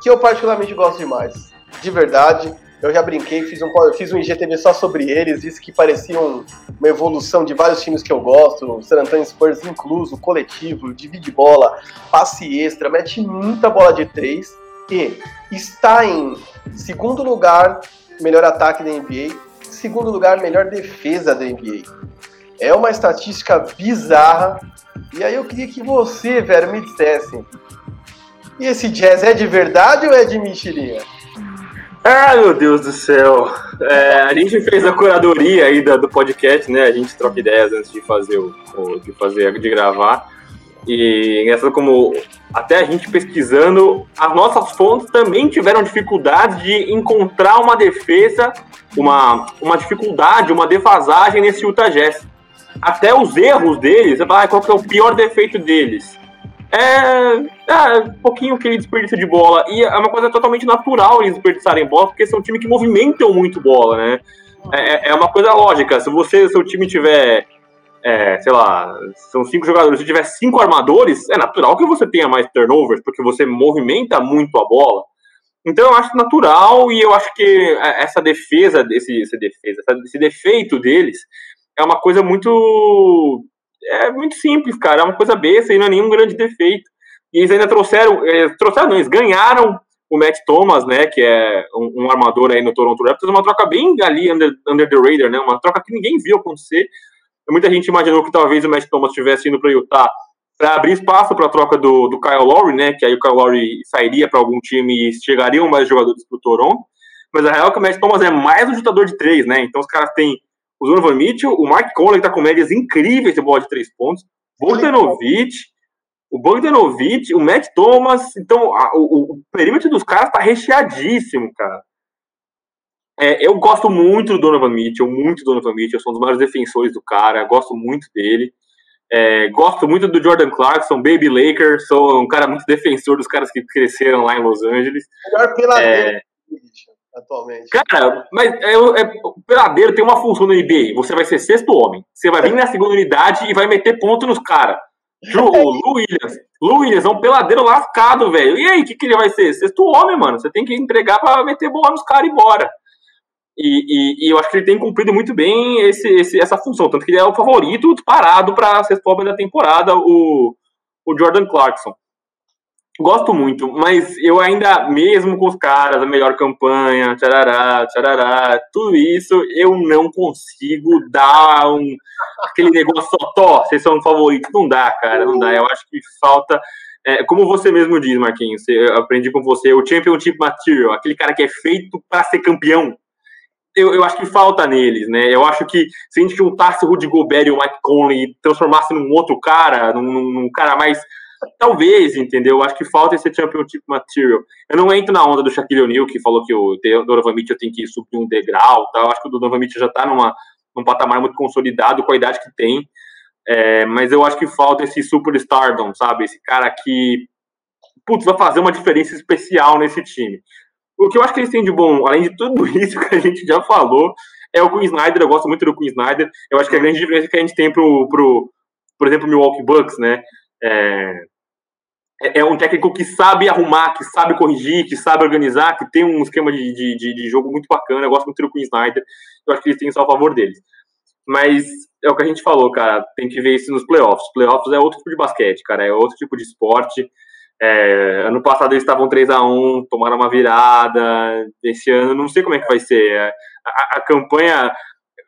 que eu particularmente gosto demais. De verdade, eu já brinquei, fiz um, fiz um IGTV só sobre eles, disse que pareciam uma evolução de vários times que eu gosto, o San Antonio Spurs incluso, coletivo, divide bola, passe extra, mete muita bola de três e está em segundo lugar, melhor ataque da NBA, segundo lugar, melhor defesa da NBA. É uma estatística bizarra, e aí eu queria que você, velho, me dissesse, e esse jazz é de verdade ou é de mentirinha? Ah, meu Deus do céu. É, a gente fez a curadoria aí do podcast, né? A gente troca ideias antes de fazer o, de fazer de gravar. E engraçado como até a gente pesquisando, as nossas fontes também tiveram dificuldade de encontrar uma defesa, uma, uma dificuldade, uma defasagem nesse Utah Jazz. Até os erros deles, você fala, ah, qual que é o pior defeito deles? É, é um pouquinho que ele desperdiça de bola. E é uma coisa totalmente natural eles desperdiçarem bola, porque são times que movimentam muito bola, né? É, é, é uma coisa lógica. Se você, seu time tiver, é, sei lá, são cinco jogadores, se tiver cinco armadores, é natural que você tenha mais turnovers, porque você movimenta muito a bola. Então eu acho natural e eu acho que essa defesa, esse, essa defesa, esse defeito deles é uma coisa muito é muito simples, cara. É uma coisa besta e não é nenhum grande defeito. E eles ainda trouxeram, é, trouxeram não, eles ganharam o Matt Thomas, né, que é um, um, armador aí no Toronto Raptors, uma troca bem ali under, under the radar, né, uma troca que ninguém viu acontecer. Muita gente imaginou que talvez o Matt Thomas estivesse indo para Utah para abrir espaço para a troca do, do Kyle Lowry, né, que aí o Kyle Lowry sairia para algum time e chegariam mais jogadores para o Toronto. Mas a real é que o Matt Thomas é mais um chutador de três, né, então os caras têm o Donovan Mitchell, o Mark Conley está com médias incríveis de bola de três pontos, Bogdanovic, o Bogdanovic, o Matt Thomas, então a, o, o, perímetro dos caras está recheadíssimo, cara. É, eu gosto muito do Donovan Mitchell, muito do Donovan Mitchell, eu sou um dos maiores defensores do cara, gosto muito dele. É, gosto muito do Jordan Clarkson, Baby Laker, sou um cara muito defensor dos caras que cresceram lá em Los Angeles. Melhor pela é, atualmente. Cara, mas é, é, o peladeiro tem uma função no NBA. Você vai ser sexto homem. Você vai vir na segunda unidade e vai meter ponto nos caras. O Lu Williams. Lu Williams é um peladeiro lascado, velho. E aí, o que, que ele vai ser? Sexto homem, mano. Você tem que entregar pra meter bola nos caras e bora. E, e, e, eu acho que ele tem cumprido muito bem esse, esse, essa função. Tanto que ele é o favorito parado para sexto homem da temporada, o, o Jordan Clarkson. Gosto muito, mas eu ainda, mesmo com os caras, a melhor campanha, tcharará, tcharará, tudo isso, eu não consigo dar um, aquele negócio só, vocês são favoritos. Não dá, cara, não dá. Eu acho que falta, é, como você mesmo diz, Marquinhos, eu aprendi com você, o Championship Material, aquele cara que é feito para ser campeão. Eu, eu, acho que falta neles, né? Eu acho que se a gente juntasse o Rudy Gobert e o Mike Conley e transformasse num outro cara, num, num cara mais Talvez, entendeu? Eu acho que falta esse championship material. Eu não entro na onda do Shaquille O'Neal, que falou que o Donovan Mitchell tem que subir um degrau. Eu acho que o Donovan Mitchell já está numa, num patamar muito consolidado com a idade que tem. É, mas eu acho que falta esse superstardom, sabe? Esse cara que, putz, vai fazer uma diferença especial nesse time. O que eu acho que eles têm de bom, além de tudo isso que a gente já falou, é o Queen Snyder. Eu gosto muito do Queen Snyder. Eu acho que a grande diferença que a gente tem pro, pro por exemplo, Milwaukee Bucks, né? É, é, é um técnico que sabe arrumar, que sabe corrigir, que sabe organizar, que tem um esquema de, de, de jogo muito bacana. Eu gosto muito do Queen Snyder. Eu acho que eles têm isso a favor deles. Mas é o que a gente falou, cara. Tem que ver isso nos playoffs. Playoffs é outro tipo de basquete, cara. É outro tipo de esporte. É, ano passado eles estavam 3 a 1 tomaram uma virada. Esse ano, não sei como é que vai ser. É, a, a campanha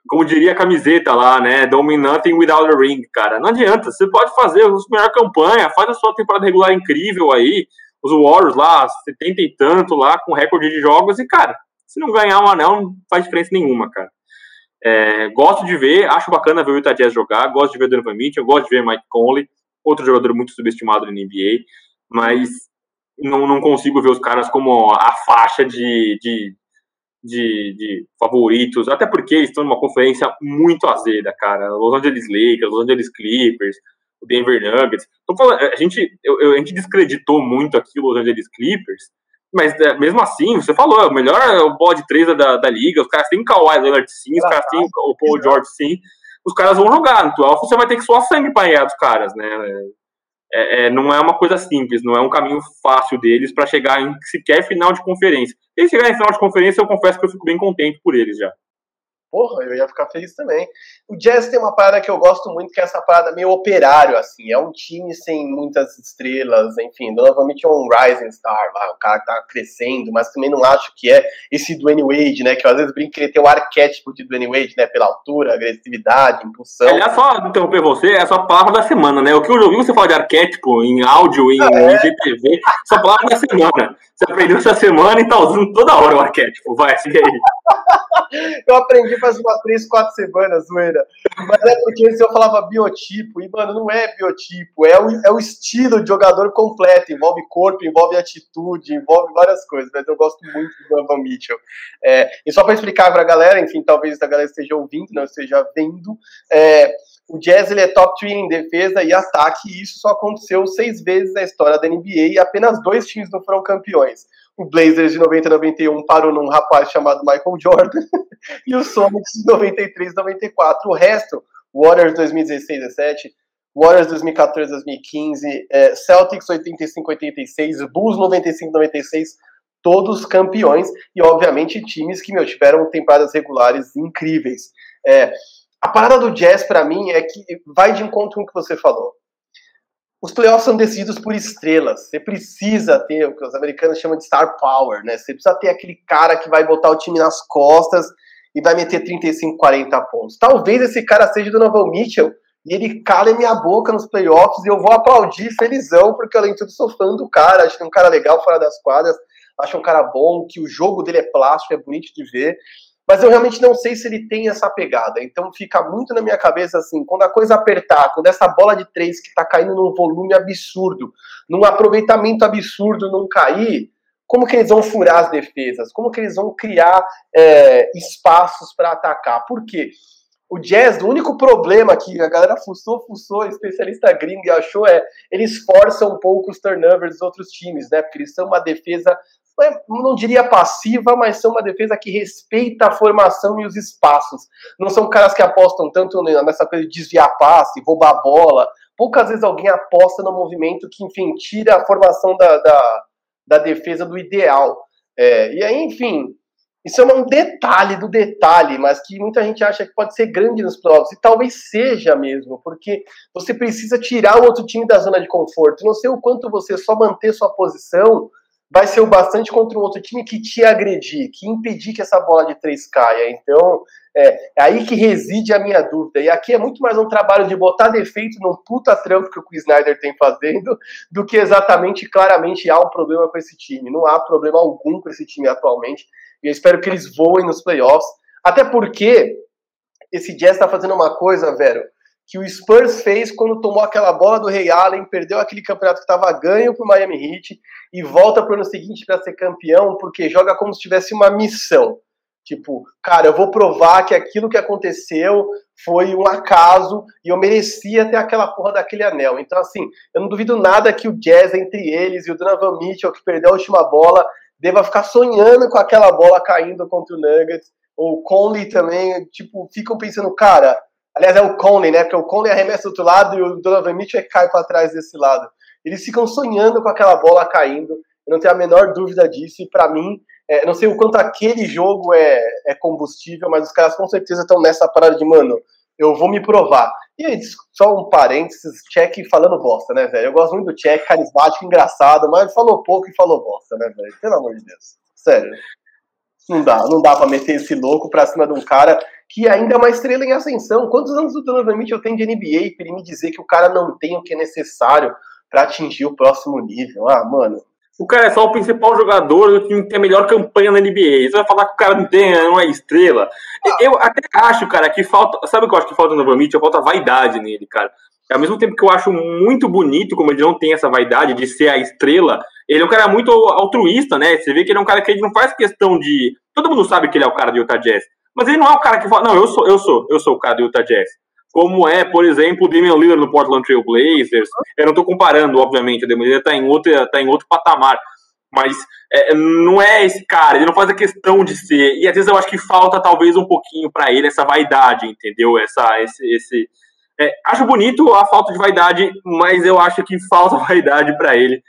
como diria a camiseta lá, né? Nothing without a ring, cara. Não adianta. Você pode fazer a melhor campanha, faz a sua temporada regular incrível aí. Os Warriors lá, 70 e tanto lá, com recorde de jogos. E, cara, se não ganhar um anel, não faz diferença nenhuma, cara. É, gosto de ver, acho bacana ver o Utah Jazz jogar, gosto de ver Donovan Mitchell, gosto de ver Mike Conley, outro jogador muito subestimado na NBA, mas não, não consigo ver os caras como a faixa de, de, de, de favoritos, até porque eles estão numa conferência muito azeda, cara. Los Angeles Lakers, Los Angeles Clippers, o Denver Nuggets. Falando, a, gente, eu, a gente descreditou muito aqui o Los Angeles Clippers, mas é, mesmo assim, você falou, é o melhor o bode 3 da, da liga, os caras têm Kawhi Leonard sim, os caras têm o Paul George sim, os caras vão jogar no playoff, você vai ter que suar sangue para ganhar dos caras, né? É, é, não é uma coisa simples, não é um caminho fácil deles para chegar em sequer final de conferência. E chegar em final de conferência, eu confesso que eu fico bem contente por eles já porra, eu ia ficar feliz também. O Jazz tem uma parada que eu gosto muito, que é essa parada meio operário, assim. É um time sem muitas estrelas, enfim. Novamente é um rising star lá, um cara que tá crescendo, mas também não acho que é esse Dwayne Wade, né? Que eu às vezes brinco que ele tem o arquétipo de Dwayne Wade, né? Pela altura, agressividade, impulsão. Aliás, só interromper você, é a palavra da semana, né? O que eu já ouvi você falar de arquétipo em áudio, em, ah, é? em GTV, sua palavra da semana. Você aprendeu essa semana e tá usando toda hora o arquétipo. Vai, siga aí. eu aprendi faz umas 3, 4 semanas, zoeira. Mas é porque se eu falava biotipo, e, mano, não é biotipo, é o, é o estilo de jogador completo. Envolve corpo, envolve atitude, envolve várias coisas. Mas eu gosto muito do Donovan Mitchell. É, e só para explicar pra galera, enfim, talvez a galera esteja ouvindo, não esteja vendo, é, o Jazz ele é top 3 em defesa e ataque, e isso só aconteceu seis vezes na história da NBA e apenas dois times não foram campeões. O Blazers de 90 91 parou num rapaz chamado Michael Jordan e o Sonics de 93 94. O resto, Warriors 2016 17, Warriors 2014 2015, é, Celtics 85 86, Bulls 95 96, todos campeões e obviamente times que meu, tiveram temporadas regulares incríveis. É, a parada do Jazz para mim é que vai de encontro com o que você falou. Os playoffs são decididos por estrelas. Você precisa ter o que os americanos chamam de star power, né? Você precisa ter aquele cara que vai botar o time nas costas e vai meter 35, 40 pontos. Talvez esse cara seja do Novan Mitchell e ele cale minha boca nos playoffs e eu vou aplaudir felizão, porque além de tudo sou fã do cara, acho que é um cara legal fora das quadras, acho um cara bom, que o jogo dele é plástico, é bonito de ver. Mas eu realmente não sei se ele tem essa pegada. Então fica muito na minha cabeça assim, quando a coisa apertar, quando essa bola de três que tá caindo num volume absurdo, num aproveitamento absurdo não cair, como que eles vão furar as defesas? Como que eles vão criar é, espaços para atacar? Por quê? O Jazz, o único problema que a galera fuçou, fuçou, especialista gringo achou é eles forçam um pouco os turnovers dos outros times, né? Porque eles são uma defesa não diria passiva, mas são uma defesa que respeita a formação e os espaços. Não são caras que apostam tanto nessa coisa de desviar passe, roubar bola. Poucas vezes alguém aposta no movimento que, enfim, tira a formação da, da, da defesa do ideal. É, e aí, enfim, isso é um detalhe do detalhe, mas que muita gente acha que pode ser grande nos playoffs, e talvez seja mesmo, porque você precisa tirar o outro time da zona de conforto. Não sei o quanto você só manter sua posição vai ser o bastante contra um outro time que te agredir, que impedir que essa bola de três caia. Então, é, é, aí que reside a minha dúvida. E aqui é muito mais um trabalho de botar defeito num puta trampo que o Snyder tem fazendo, do que exatamente, claramente, há um problema com esse time. Não há problema algum com esse time atualmente. E eu espero que eles voem nos playoffs. Até porque esse Jazz está fazendo uma coisa, velho, que o Spurs fez quando tomou aquela bola do Ray Allen, perdeu aquele campeonato que estava ganho para o Miami Heat e volta para o ano seguinte para ser campeão, porque joga como se tivesse uma missão. Tipo, cara, eu vou provar que aquilo que aconteceu foi um acaso e eu merecia ter aquela porra daquele anel. Então, assim, eu não duvido nada que o Jazz entre eles e o Donovan Mitchell, que perdeu a última bola, deva ficar sonhando com aquela bola caindo contra o Nuggets. Ou o Conley também, tipo, ficam pensando, cara, Aliás, é o Conley, né? Porque o Conley arremessa do outro lado e o Donovan Mitchell cai para trás desse lado. Eles ficam sonhando com aquela bola caindo. Eu não tenho a menor dúvida disso. E para mim, é, não sei o quanto aquele jogo é, é combustível, mas os caras com certeza estão nessa parada de, mano, eu vou me provar. E aí, só um parênteses, Check falando bosta, né, velho? Eu gosto muito do Check, carismático, engraçado, mas falou pouco e falou bosta, né, velho? Pelo amor de Deus. Sério. Não dá, não dá pra meter esse louco pra cima de um cara que ainda é uma estrela em ascensão. Quantos anos o Donovan Mitchell tem de NBA para ele me dizer que o cara não tem o que é necessário para atingir o próximo nível? Ah, mano, o cara é só o principal jogador do time que tem a melhor campanha na NBA. Você vai falar que o cara não tem, não é estrela. Eu até acho, cara, que falta. Sabe o que eu acho que falta no Van Falta vaidade nele, cara. Ao mesmo tempo que eu acho muito bonito, como ele não tem essa vaidade de ser a estrela, ele é um cara muito altruísta, né? Você vê que ele é um cara que ele não faz questão de. Todo mundo sabe que ele é o cara do Utah Jazz. Mas ele não é o cara que fala, não, eu sou, eu sou, eu sou o cara do Utah Jazz como é, por exemplo, o Damian Lillard no Portland Trail Blazers. Eu não estou comparando, obviamente, o Damian Lillard está em, outro, tá em outro patamar, mas é, não é esse cara, ele não faz a questão de ser. E às vezes eu acho que falta talvez um pouquinho para ele essa vaidade, entendeu? Essa, esse, esse é, acho bonito a falta de vaidade, mas eu acho que falta vaidade para ele,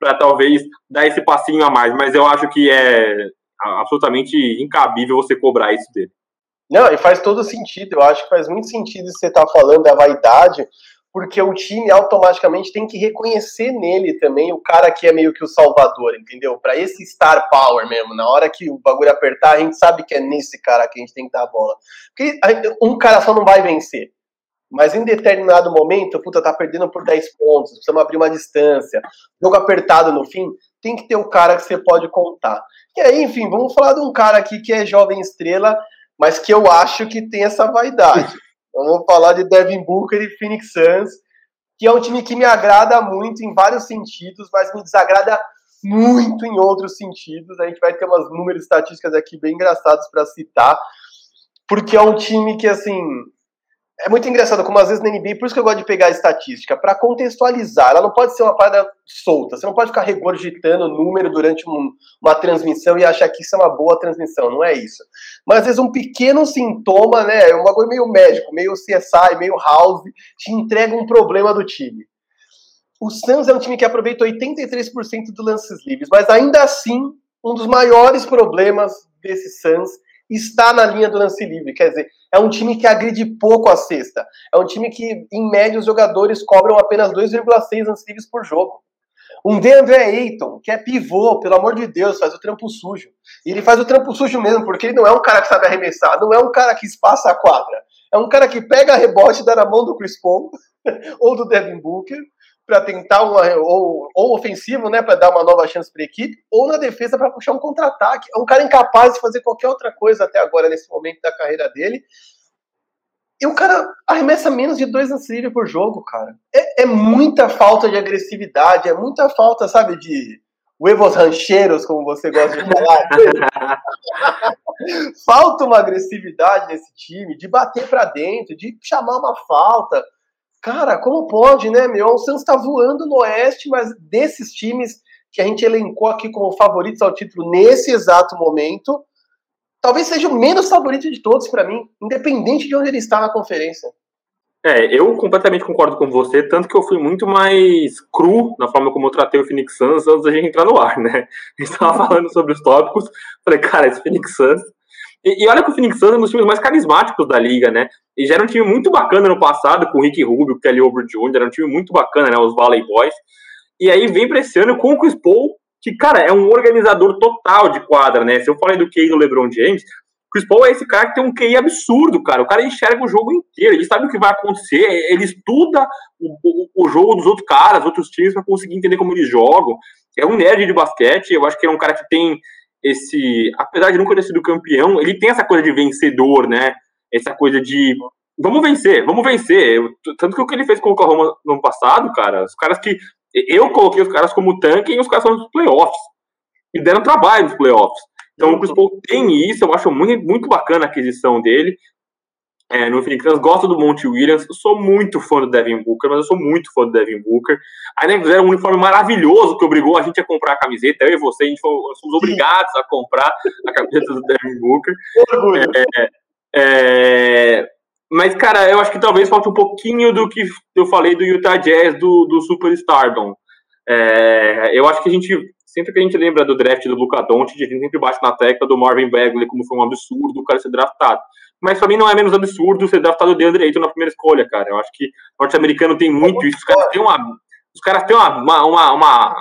para talvez dar esse passinho a mais. Mas eu acho que é absolutamente incabível você cobrar isso dele. Não, e faz todo sentido. Eu acho que faz muito sentido você estar tá falando da vaidade, porque o time automaticamente tem que reconhecer nele também o cara que é meio que o salvador, entendeu? Para esse star power mesmo, na hora que o bagulho apertar, a gente sabe que é nesse cara que a gente tem que dar a bola. Porque um cara só não vai vencer. Mas em determinado momento, puta, tá perdendo por 10 pontos, precisamos abrir uma distância, jogo apertado no fim, tem que ter o cara que você pode contar. E aí, enfim, vamos falar de um cara aqui que é jovem estrela, mas que eu acho que tem essa vaidade. Vamos falar de Devin Booker e Phoenix Suns, que é um time que me agrada muito em vários sentidos, mas me desagrada muito em outros sentidos. A gente vai ter umas números estatísticas aqui bem engraçados para citar, porque é um time que, assim, é muito engraçado como às vezes na NBA, por isso que eu gosto de pegar a estatística, para contextualizar. Ela não pode ser uma parada solta. Você não pode ficar regurgitando número durante um, uma transmissão e achar que isso é uma boa transmissão. Não é isso. Mas às vezes um pequeno sintoma, né? Um bagulho meio médico, meio CSI, meio house, te entrega um problema do time. O Suns é um time que aproveita 83% dos lances livres, mas ainda assim, um dos maiores problemas desse Suns está na linha do lance livre. Quer dizer, é um time que agride pouco a cesta. É um time que, em média, os jogadores cobram apenas 2,6 lances livres por jogo. Um DeAndre Ayton, que é pivô, pelo amor de Deus, faz o trampo sujo. E ele faz o trampo sujo mesmo, porque ele não é um cara que sabe arremessar, não é um cara que espaça a quadra. É um cara que pega a rebote e dá na mão do Chris Paul ou do Devin Booker para tentar uma ou, ou ofensivo, né, para dar uma nova chance para a equipe, ou na defesa para puxar um contra-ataque. É um cara incapaz de fazer qualquer outra coisa até agora nesse momento da carreira dele. E o cara arremessa menos de dois lances por jogo, cara. É, é, muita falta de agressividade, é muita falta, sabe, de huevos rancheiros, como você gosta de falar. falta uma agressividade nesse time, de bater para dentro, de chamar uma falta. Cara, como pode, né, meu? O Santos está voando no Oeste, mas desses times que a gente elencou aqui como favoritos ao título nesse exato momento, talvez seja o menos favorito de todos para mim, independente de onde ele está na conferência. É, eu completamente concordo com você, tanto que eu fui muito mais cru na forma como eu tratei o Phoenix Suns antes da gente entrar no ar, né? A gente tava falando sobre os tópicos, falei, cara, esse Phoenix Suns e, e, olha que o Phoenix Suns é um dos times mais carismáticos da liga, né? E já era um time muito bacana no passado, com o Rick Rubio, o Kelly Oubre Jr., era um time muito bacana, né? Os Valley Boys. E aí vem pra esse ano com o Chris Paul, que, cara, é um organizador total de quadra, né? Se eu falei do QI do LeBron James, o Chris Paul é esse cara que tem um QI absurdo, cara. O cara enxerga o jogo inteiro, ele sabe o que vai acontecer, ele estuda o, o, o jogo dos outros caras, outros times, para conseguir entender como eles jogam. É um nerd de basquete, eu acho que é um cara que tem esse, apesar de nunca ter sido campeão, ele tem essa coisa de vencedor, né? Essa coisa de vamos vencer, vamos vencer. Tanto que o que ele fez com o Oklahoma no ano passado, cara, os caras que eu coloquei os caras como tanque e os caras são nos playoffs. E deram trabalho nos playoffs. Então o Chris Paul tem isso, eu acho muito, muito bacana a aquisição dele é, no Phoenix Suns, gosto do Monte Williams, sou muito fã do Devin Booker, mas eu sou muito fã do Devin Booker. Aí né, fizeram um uniforme maravilhoso que obrigou a gente a comprar a camiseta, eu e você, a gente foi, fomos obrigados a comprar a camiseta do Devin Booker. É, é, mas, cara, eu acho que talvez falte um pouquinho do que eu falei do Utah Jazz, do, do Superstardom. É, eu acho que a gente, sempre que a gente lembra do draft do Luca Doncic, a gente sempre bate na tecla do Marvin Bagley, como foi um absurdo o cara ser draftado mas pra mim não é menos absurdo ser draftado de Ayton na primeira escolha, cara. Eu acho que norte-americano tem muito isso. Os caras têm uma. Os caras têm uma, uma, uma,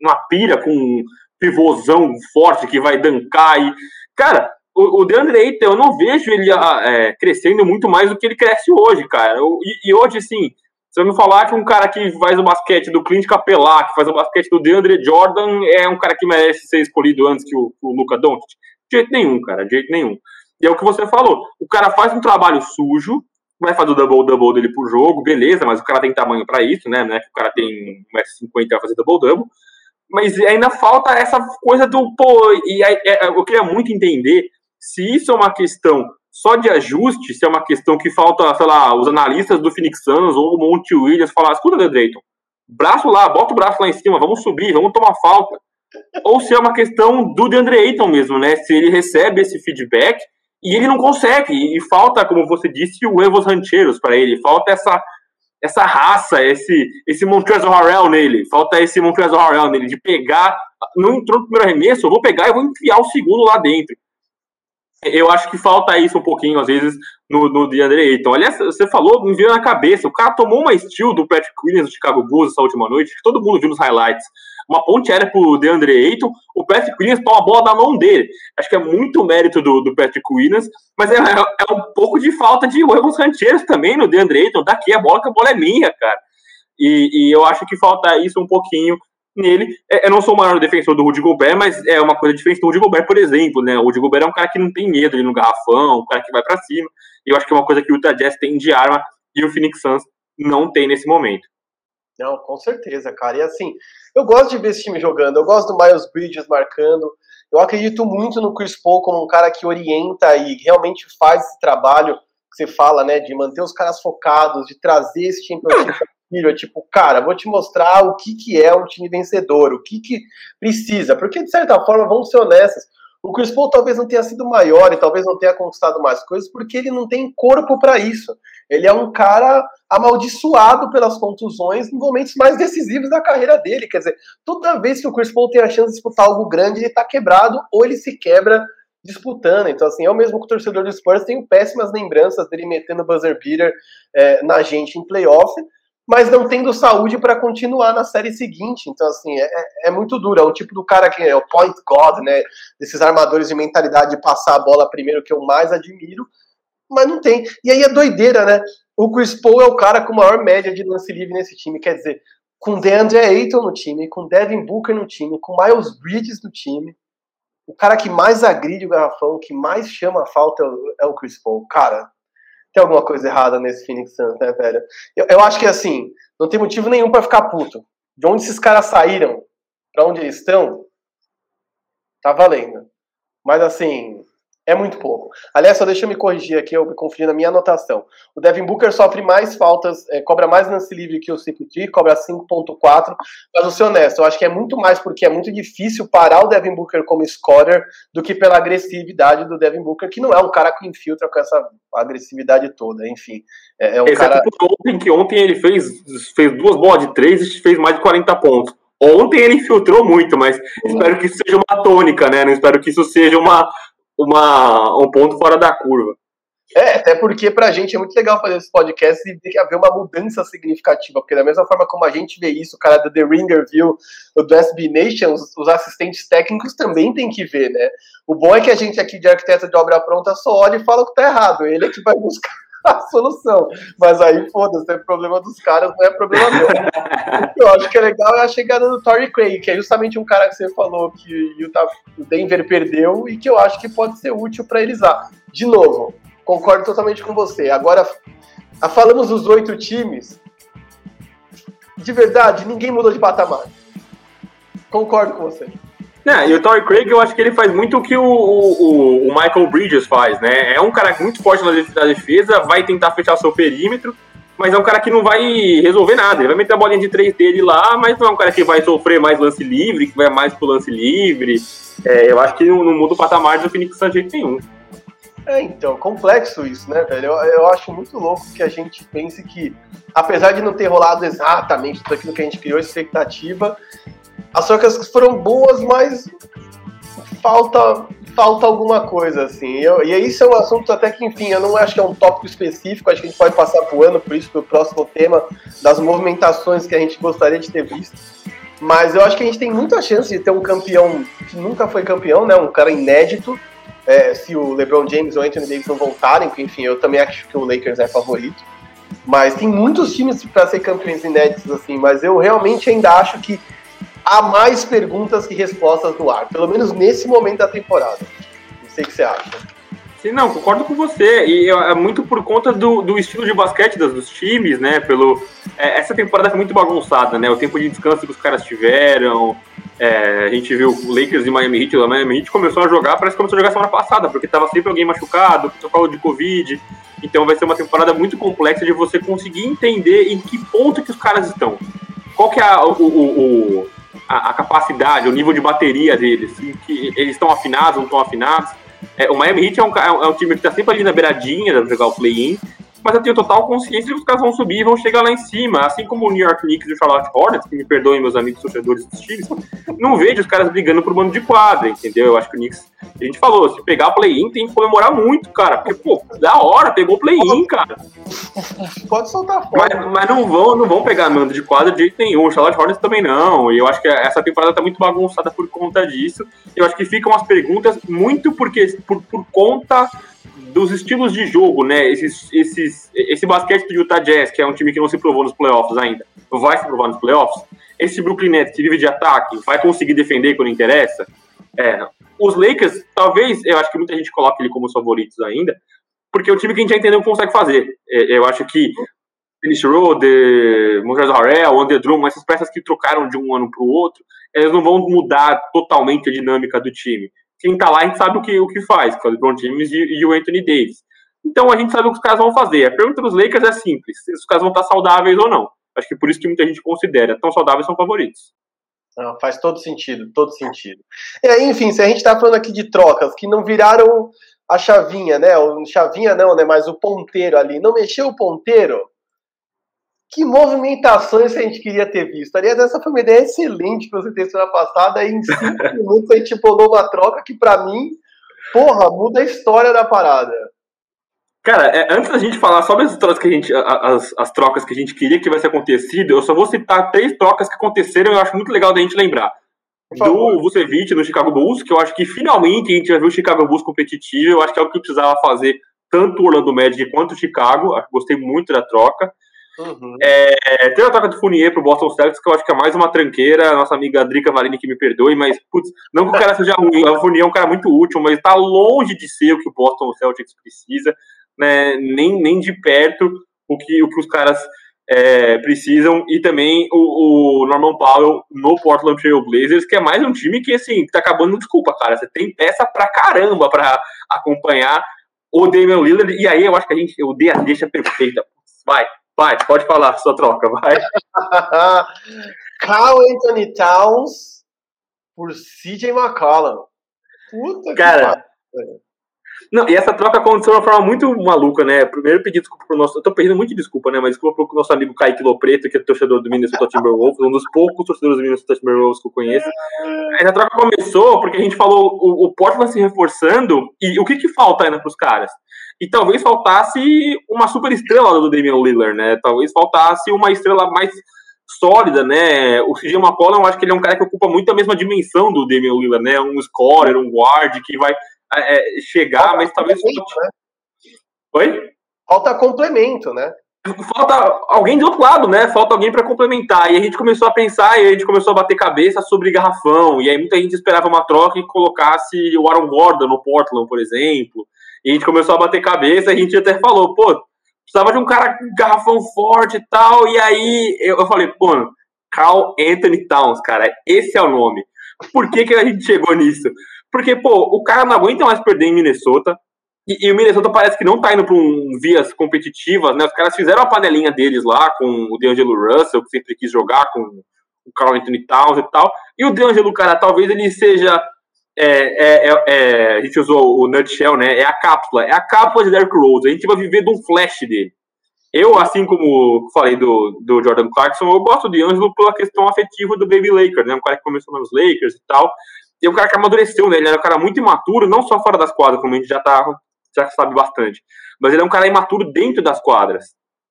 uma, pira com um pivôzão forte que vai dancar e. Cara, o, DeAndre Ayton, eu não vejo ele ah, é, crescendo muito mais do que ele cresce hoje, cara. e, e, hoje, assim, Você vai me falar que um cara que faz o basquete do Clint Capela, que faz o basquete do DeAndre Jordan, é um cara que merece ser escolhido antes que o, o Luca Doncic? De jeito nenhum, cara, de jeito nenhum. E é o que você falou, o cara faz um trabalho sujo, vai fazer o double-double dele por jogo, beleza, mas o cara tem tamanho para isso, né? É o cara tem 1,50m e vai fazer double-double. Mas ainda falta essa coisa do, pô, e é, é, eu queria muito entender se isso é uma questão só de ajuste, se é uma questão que falta, sei lá, os analistas do Phoenix Suns ou o Monte Williams falar, escuta, The Drayton, braço lá, bota o braço lá em cima, vamos subir, vamos tomar falta. Ou se é uma questão do DeAndre Ayton mesmo, né? Se ele recebe esse feedback e ele não consegue. E falta, como você disse, o Evos Rancheiros para ele. Falta essa essa raça, esse esse Montrezl Harrell nele. Falta esse Montrezl Harrell nele de pegar, não entrou no primeiro arremesso, eu vou pegar e vou enfiar o segundo lá dentro. Eu acho que falta isso um pouquinho, às vezes, no, no DeAndre Ayton. Aliás, você falou, me veio na cabeça. O cara tomou uma steal do Patrick Williams do Chicago Bulls essa última noite, que todo mundo viu nos highlights. Uma ponte era pro DeAndre Ayton, o Patrick Williams toma a bola da mão dele. Acho que é muito mérito do, do Patrick Williams, mas é, é, é um pouco de falta de erros rancheiros também no DeAndre Ayton. Daqui a bola, que a bola é minha, cara. E, e eu acho que falta isso um pouquinho nele. É, eu não sou o maior defensor do Rudy Gobert, mas é uma coisa diferente do Rudy Gobert, por exemplo, né? O Rudy Gobert é um cara que não tem medo ali no garrafão, um cara que vai para cima. E eu acho que é uma coisa que o Utah Jazz tem de arma e o Phoenix Suns não tem nesse momento. Não, com certeza, cara. E assim, eu gosto de ver esse time jogando, eu gosto do Miles Bridges marcando. Eu acredito muito no Chris Paul como um cara que orienta e realmente faz esse trabalho que você fala, né, de manter os caras focados, de trazer esse time para filho, é tipo, cara, vou te mostrar o que, que é um time vencedor, o que, que precisa, porque de certa forma, vamos ser honestos, o Chris Paul talvez não tenha sido maior e talvez não tenha conquistado mais coisas porque ele não tem corpo para isso. Ele é um cara amaldiçoado pelas contusões em momentos mais decisivos da carreira dele. Quer dizer, toda vez que o Chris Paul tem a chance de disputar algo grande, ele está quebrado ou ele se quebra disputando. Então, assim, eu mesmo o torcedor do Spurs tenho péssimas lembranças dele metendo buzzer beater é, na gente em playoff mas não tendo saúde para continuar na série seguinte. Então, assim, é, é, é muito duro. É o tipo do cara que é o point god, né? Desses armadores de mentalidade de passar a bola primeiro que eu mais admiro, mas não tem. E aí é doideira, né? O Chris Paul é o cara com maior média de lance livre nesse time. Quer dizer, com DeAndre Ayton no time, com Devin Booker no time, com Miles Bridges no time. O cara que mais agride o garrafão, que mais chama a falta é o Chris Paul. Cara, tem alguma coisa errada nesse Phoenix Suns, né, velho? Eu, eu acho que, assim, não tem motivo nenhum para ficar puto. De onde esses caras saíram, para onde eles estão, tá valendo. Mas, assim, é muito pouco. Aliás, só deixa eu me corrigir aqui, eu me confio na minha anotação. O Devin Booker sofre mais faltas, é, cobra mais lance livre que o CPT, cobra 5.4. Mas vou ser honesto, eu acho que é muito mais porque é muito difícil parar o Devin Booker como scorer do que pela agressividade do Devin Booker, que não é um cara que infiltra com essa agressividade toda. Enfim, é, é um Exato cara... ontem, que ontem ele fez, fez duas bolas de três e fez mais de 40 pontos. Ontem ele infiltrou muito, mas uhum. espero que isso seja uma tônica, né? Não espero que isso seja uma, uma, um ponto fora da curva. É, até porque pra gente é muito legal fazer esse podcast e ver que haver uma mudança significativa, porque da mesma forma como a gente vê isso, o cara do The Ringer viu, do SB Nation, os, os, assistentes técnicos também tem que ver, né? O bom é que a gente aqui de arquiteto de obra pronta só olha e fala o que tá errado, ele é que vai buscar a solução. Mas aí, foda-se, é problema dos caras, não é problema meu. o que eu acho que é legal é a chegada do Torrey Craig, que é justamente um cara que você falou que o Denver perdeu e que eu acho que pode ser útil para eles lá. De novo, concordo totalmente com você. Agora, falamos dos oito times. De verdade, ninguém mudou de patamar. Concordo com você. É, e o Torrey Craig, eu acho que ele faz muito o que o, o, o, Michael Bridges faz, né? É um cara muito forte na defesa, vai tentar fechar seu perímetro, mas é um cara que não vai resolver nada. Ele vai meter a bolinha de três dele lá, mas não é um cara que vai sofrer mais lance livre, que vai mais pro lance livre. É, eu acho que não, não muda o patamar do Phoenix Suns de jeito nenhum. É, então, complexo isso, né, velho? Eu, eu acho muito louco que a gente pense que, apesar de não ter rolado exatamente tudo aquilo que a gente criou expectativa, as trocas foram boas, mas falta falta alguma coisa, assim. Eu, e isso é um assunto até que, enfim, eu não acho que é um tópico específico, acho que a gente pode passar por ano, por isso, pro próximo tema das movimentações que a gente gostaria de ter visto. Mas eu acho que a gente tem muita chance de ter um campeão que nunca foi campeão, né? Um cara inédito. É, se o LeBron James ou Anthony Davis não voltarem, porque, enfim, eu também acho que o Lakers é favorito. Mas tem muitos times para ser campeões inéditos, assim, mas eu realmente ainda acho que há mais perguntas que respostas no ar, pelo menos nesse momento da temporada. Não sei o que você acha. Sim, não, concordo com você. E é muito por conta do, do estilo de basquete dos, dos times, né? Pelo, é, essa temporada foi muito bagunçada, né? O tempo de descanso que os caras tiveram. É, a gente viu o Lakers e Miami Heat. O Miami Heat começou a jogar, parece que começou a jogar semana passada, porque tava sempre alguém machucado, protocolo de Covid. Então vai ser uma temporada muito complexa de você conseguir entender em que ponto que os caras estão. Qual que é a, o, o, a, a capacidade, o nível de bateria deles. Que eles estão afinados, não estão afinados. É, o Miami Heat é um, é um time que está sempre ali na beiradinha de jogar o play-in mas eu tenho total consciência de que os caras vão subir e vão chegar lá em cima. Assim como o New York Knicks e o Charlotte Hornets, que me perdoem meus amigos torcedores dos times, não vejo os caras brigando por mano de quadra, entendeu? Eu acho que o Knicks, a gente falou, se pegar play-in tem que comemorar muito, cara, porque, pô, da hora, pegou play-in, cara. Pode soltar fora. Mas, mas, não, vão, não vão pegar mano de quadra de jeito nenhum. O Charlotte Hornets também não. E eu acho que essa temporada tá muito bagunçada por conta disso. Eu acho que ficam as perguntas muito porque, por, por conta dos estilos de jogo, né? Esses, esses, esse basquete do Utah Jazz, que é um time que não se provou nos playoffs ainda, vai se provar nos playoffs. Esse Brooklyn Nets que vive de ataque, vai conseguir defender quando interessa. É, os Lakers, talvez, eu acho que muita gente coloca ele como os favoritos ainda, porque é um time que a gente já entendeu consegue fazer. É, eu acho que Dennis Schroeder, Montrezl Harrell, Andrew Drummond, essas peças que trocaram de um ano para o outro, elas não vão mudar totalmente a dinâmica do time quem tá lá a gente sabe o que, o que faz, que é o LeBron James e, e o Anthony Davis. Então a gente sabe o que os caras vão fazer. A pergunta dos Lakers é simples: se os caras vão estar saudáveis ou não. Acho que por isso que muita gente considera. Tão saudáveis são favoritos. Não, faz todo sentido, todo sentido. E aí, enfim, se a gente está falando aqui de trocas que não viraram a chavinha, né? O chavinha não, né? Mas o ponteiro ali. Não mexeu o ponteiro? Que movimentações a gente queria ter visto. Aliás, essa foi uma ideia excelente que você teve semana passada. E em cinco minutos a gente bolou uma troca que, para mim, porra, muda a história da parada. Cara, é, antes da gente falar sobre as trocas que a gente, as, as trocas que a gente queria que tivesse acontecido, eu só vou citar três trocas que aconteceram e eu acho muito legal da gente lembrar. Do Vucevic no Chicago Bulls, que eu acho que finalmente a gente vai ver o Chicago Bulls competitivo, eu acho que é o que precisava fazer tanto o Orlando Magic quanto o Chicago, gostei muito da troca. Uhum. É, tem a troca do Fournier pro Boston Celtics, que eu acho que é mais uma tranqueira. Nossa amiga Drica Marini que me perdoe, mas, putz, não que o cara seja ruim. O Fournier é um cara muito útil, mas tá longe de ser o que o Boston Celtics precisa, né? Nem, nem de perto o que, o que os caras é, precisam. E também o, o, Norman Powell no Portland Trail Blazers, que é mais um time que, assim, tá acabando. Desculpa, cara, você tem peça pra caramba pra acompanhar o Damian Lillard. E aí eu acho que a gente, eu dei a deixa perfeita. Vai, Vai, pode falar, sua troca, vai. Carl Anthony Towns por CJ McCollum. Puta Cara, que não, e essa troca aconteceu de uma forma muito maluca, né? Primeiro pedir desculpa pro nosso. Eu tô pedindo muito desculpa, né? Mas desculpa pro nosso amigo Kaique Lopreto, que é torcedor do Minnesota Timberwolves, um dos poucos torcedores do Minnesota Timberwolves que eu conheço. Essa troca começou porque a gente falou o, o Portland se reforçando e o que que falta ainda pros caras? E talvez faltasse uma super estrela do Damian Lillard, né? Talvez faltasse uma estrela mais sólida, né? O CJ McCollum, eu acho que ele é um cara que ocupa muito a mesma dimensão do Damian Lillard, né? Um scorer, um guard que vai é, é chegar, Falta mas talvez. Né? Oi? Falta complemento, né? Falta alguém do outro lado, né? Falta alguém para complementar. E a gente começou a pensar e a gente começou a bater cabeça sobre garrafão. E aí muita gente esperava uma troca e colocasse o Aaron Gordon no Portland, por exemplo. E a gente começou a bater cabeça, a gente até falou, pô, precisava de um cara com garrafão forte e tal. E aí eu, eu falei, pô, Carl Anthony Towns, cara, esse é o nome. Por que, que a gente chegou nisso? Porque, pô, o cara não aguenta mais perder em Minnesota. E, e o Minnesota parece que não tá indo para um vias competitivas, né? Os caras fizeram a panelinha deles lá com o DeAngelo Russell, que sempre quis jogar com o Carl Anthony Towns e tal. E o DeAngelo, cara, talvez ele seja é, é, é, é, a gente usou o nutshell, né? É a cápsula, é a cápsula de Derrick Rose. A gente vai viver de um flash dele. Eu, assim como falei do, do Jordan Clarkson, eu gosto de Angelo pela questão afetiva do Baby Lakers, né? Um cara que começou nos Lakers e tal. E é um cara que amadureceu, né? Ele era um cara muito imaturo, não só fora das quadras, como a gente já, tá, já sabe bastante. Mas ele é um cara imaturo dentro das quadras.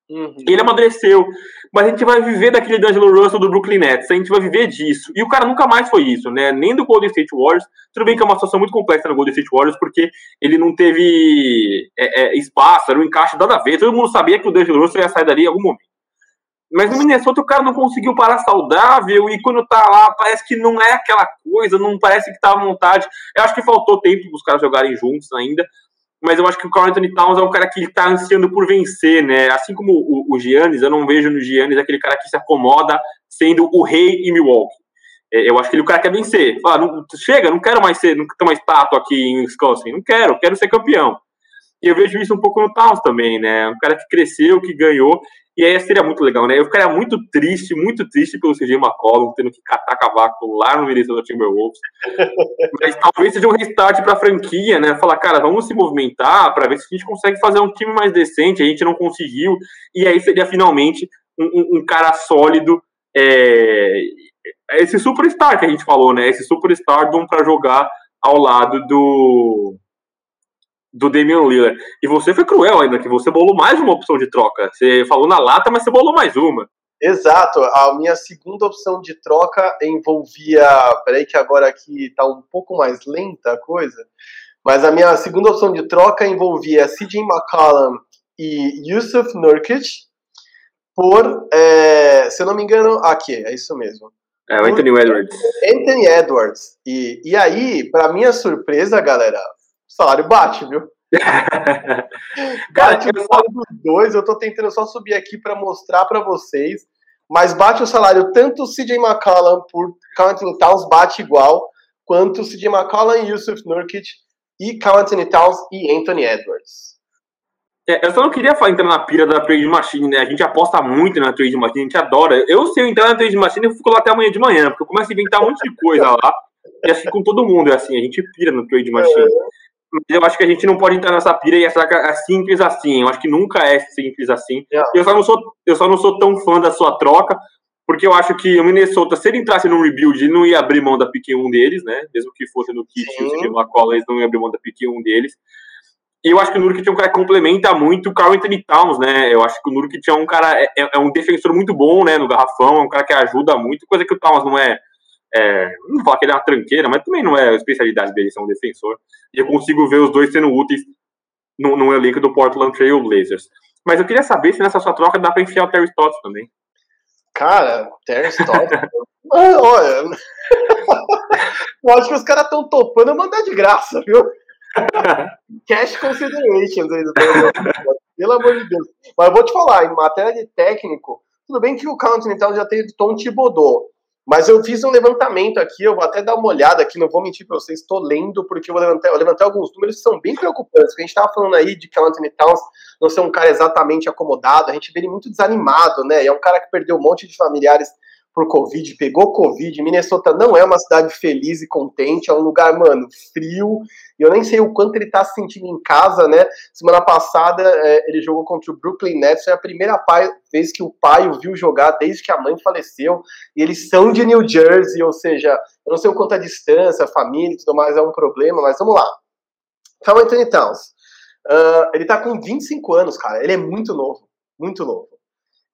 Uhum. Ele amadureceu, mas a gente vai viver daquele D'Angelo Russell do Brooklyn Nets, a gente vai viver disso. E o cara nunca mais foi isso, né? Nem do Golden State Warriors. Tudo bem que é uma situação muito complexa no Golden State Warriors, porque ele não teve é, é, espaço, era um encaixe nada a ver. Todo mundo sabia que o D'Angelo Russell ia sair dali em algum momento. Mas no Minnesota o cara não conseguiu parar saudável e quando tá lá parece que não é aquela coisa, não parece que tá à vontade. Eu acho que faltou tempo para os caras jogarem juntos ainda mas eu acho que o Carl Anthony Towns é um cara que está ansiando por vencer, né? Assim como o, o Giannis, eu não vejo no Giannis aquele cara que se acomoda sendo o rei em Milwaukee. É, eu acho que ele é o cara quer vencer. Fala, não, chega, não quero mais ser, não ter uma estátua aqui em Wisconsin, não quero, quero ser campeão. E eu vejo isso um pouco no Towns também, né? Um cara que cresceu, que ganhou, e aí seria muito legal, né? Eu ficaria muito triste, muito triste pelo CJ McCollum tendo que catar cavaco lá no Minnesota Timberwolves. Mas talvez seja um restart para a franquia, né? Falar, cara, vamos se movimentar para ver se a gente consegue fazer um time mais decente. A gente não conseguiu. E aí seria finalmente um, um, um cara sólido. É... Esse superstar que a gente falou, né? Esse superstar para jogar ao lado do do Damian Lillard. E você foi cruel ainda, que você bolou mais uma opção de troca. Você falou na lata, mas você bolou mais uma. Exato. A minha segunda opção de troca envolvia. Peraí, que agora aqui tá um pouco mais lenta a coisa. Mas a minha segunda opção de troca envolvia CJ McCollum e Yusuf Nurkic por, é, se eu não me engano, aqui, é isso mesmo. É, o Anthony Edwards. Anthony Edwards. E, e aí, para minha surpresa, galera, salário bate, viu? bate o salário dos dois. Eu tô tentando só subir aqui para mostrar para vocês. Mas bate o salário tanto o CJ McCollum por Anthony Towns bate igual, quanto o CJ McCollum e Yusuf Nurkic e Anthony Towns e Anthony Edwards. É, eu só não queria entrar na pira da Trade Machine, né? A gente aposta muito na Trade Machine, a gente adora. Eu, se eu entrar na Trade Machine, eu fico lá até amanhã de manhã, porque eu começo a inventar um monte de coisa lá. E acho que com todo mundo é assim, a gente pira no Trade Machine. É mas eu acho que a gente não pode entrar nessa pira e achar que é simples assim. Eu acho que nunca é simples assim. É. Eu, só não sou, eu só não sou tão fã da sua troca, porque eu acho que o Minnesota, se ele entrasse no rebuild, ele não ia abrir mão da pick 1 deles, né? Mesmo que fosse no kit Sim. o McCollum, eles não iam abrir mão da pick 1 deles. E eu acho que o Nurkic é um cara que complementa muito o Carl Anthony Towns, né? Eu acho que o Nurkic é um cara, é, é um defensor muito bom, né? No garrafão, é um cara que ajuda muito, coisa que o Towns não é é, não vou falar que ele é uma tranqueira, mas também não é a especialidade dele ser um defensor. E eu consigo ver os dois sendo úteis no, no elenco do Portland Trail Blazers. Mas eu queria saber se nessa sua troca dá pra enfiar o Terry Stotts também. Cara, Terry Stotts. olha. eu acho que os caras estão topando mandar de graça, viu? Cash considerations aí do Pelo amor de Deus. Mas eu vou te falar, em matéria de técnico, tudo bem que o Continental já teve Tom Thibodeau. Mas eu fiz um levantamento aqui, eu vou até dar uma olhada aqui, não vou mentir para vocês, estou lendo, porque eu levantei, eu levantei alguns números que são bem preocupantes. A gente estava falando aí de que o Anthony Towns não ser um cara exatamente acomodado, a gente vê ele muito desanimado, né? E é um cara que perdeu um monte de familiares por Covid, pegou Covid. Minnesota não é uma cidade feliz e contente, é um lugar, mano, frio. E eu nem sei o quanto ele tá se sentindo em casa, né? Semana passada é, ele jogou contra o Brooklyn Nets, foi a primeira pai, vez que o pai o viu jogar desde que a mãe faleceu. E eles são de New Jersey, ou seja, eu não sei o quanto a distância, a família e tudo mais é um problema, mas vamos lá. Então, Anthony Towns. Uh, ele tá com 25 anos, cara. Ele é muito novo. Muito novo.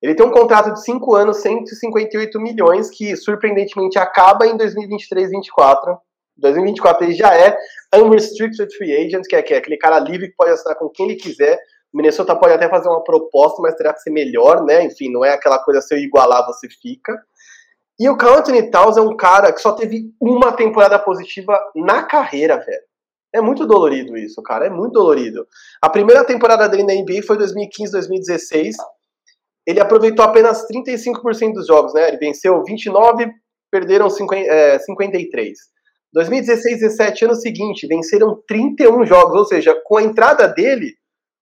Ele tem um contrato de 5 anos, 158 milhões, que surpreendentemente acaba em 2023 2024 2024 ele já é unrestricted free agent, que é, que é aquele cara livre que pode assinar com quem ele quiser. O Minnesota pode até fazer uma proposta, mas terá que ser melhor, né? Enfim, não é aquela coisa se eu igualar, você fica. E o Carl Anthony Towns é um cara que só teve uma temporada positiva na carreira, velho. É muito dolorido isso, cara. É muito dolorido. A primeira temporada dele na NBA foi 2015, 2016 ele aproveitou apenas 35% dos jogos, né? Ele venceu 29, perderam 50, é, 53. 2016 17, ano seguinte, venceram 31 jogos, ou seja, com a entrada dele,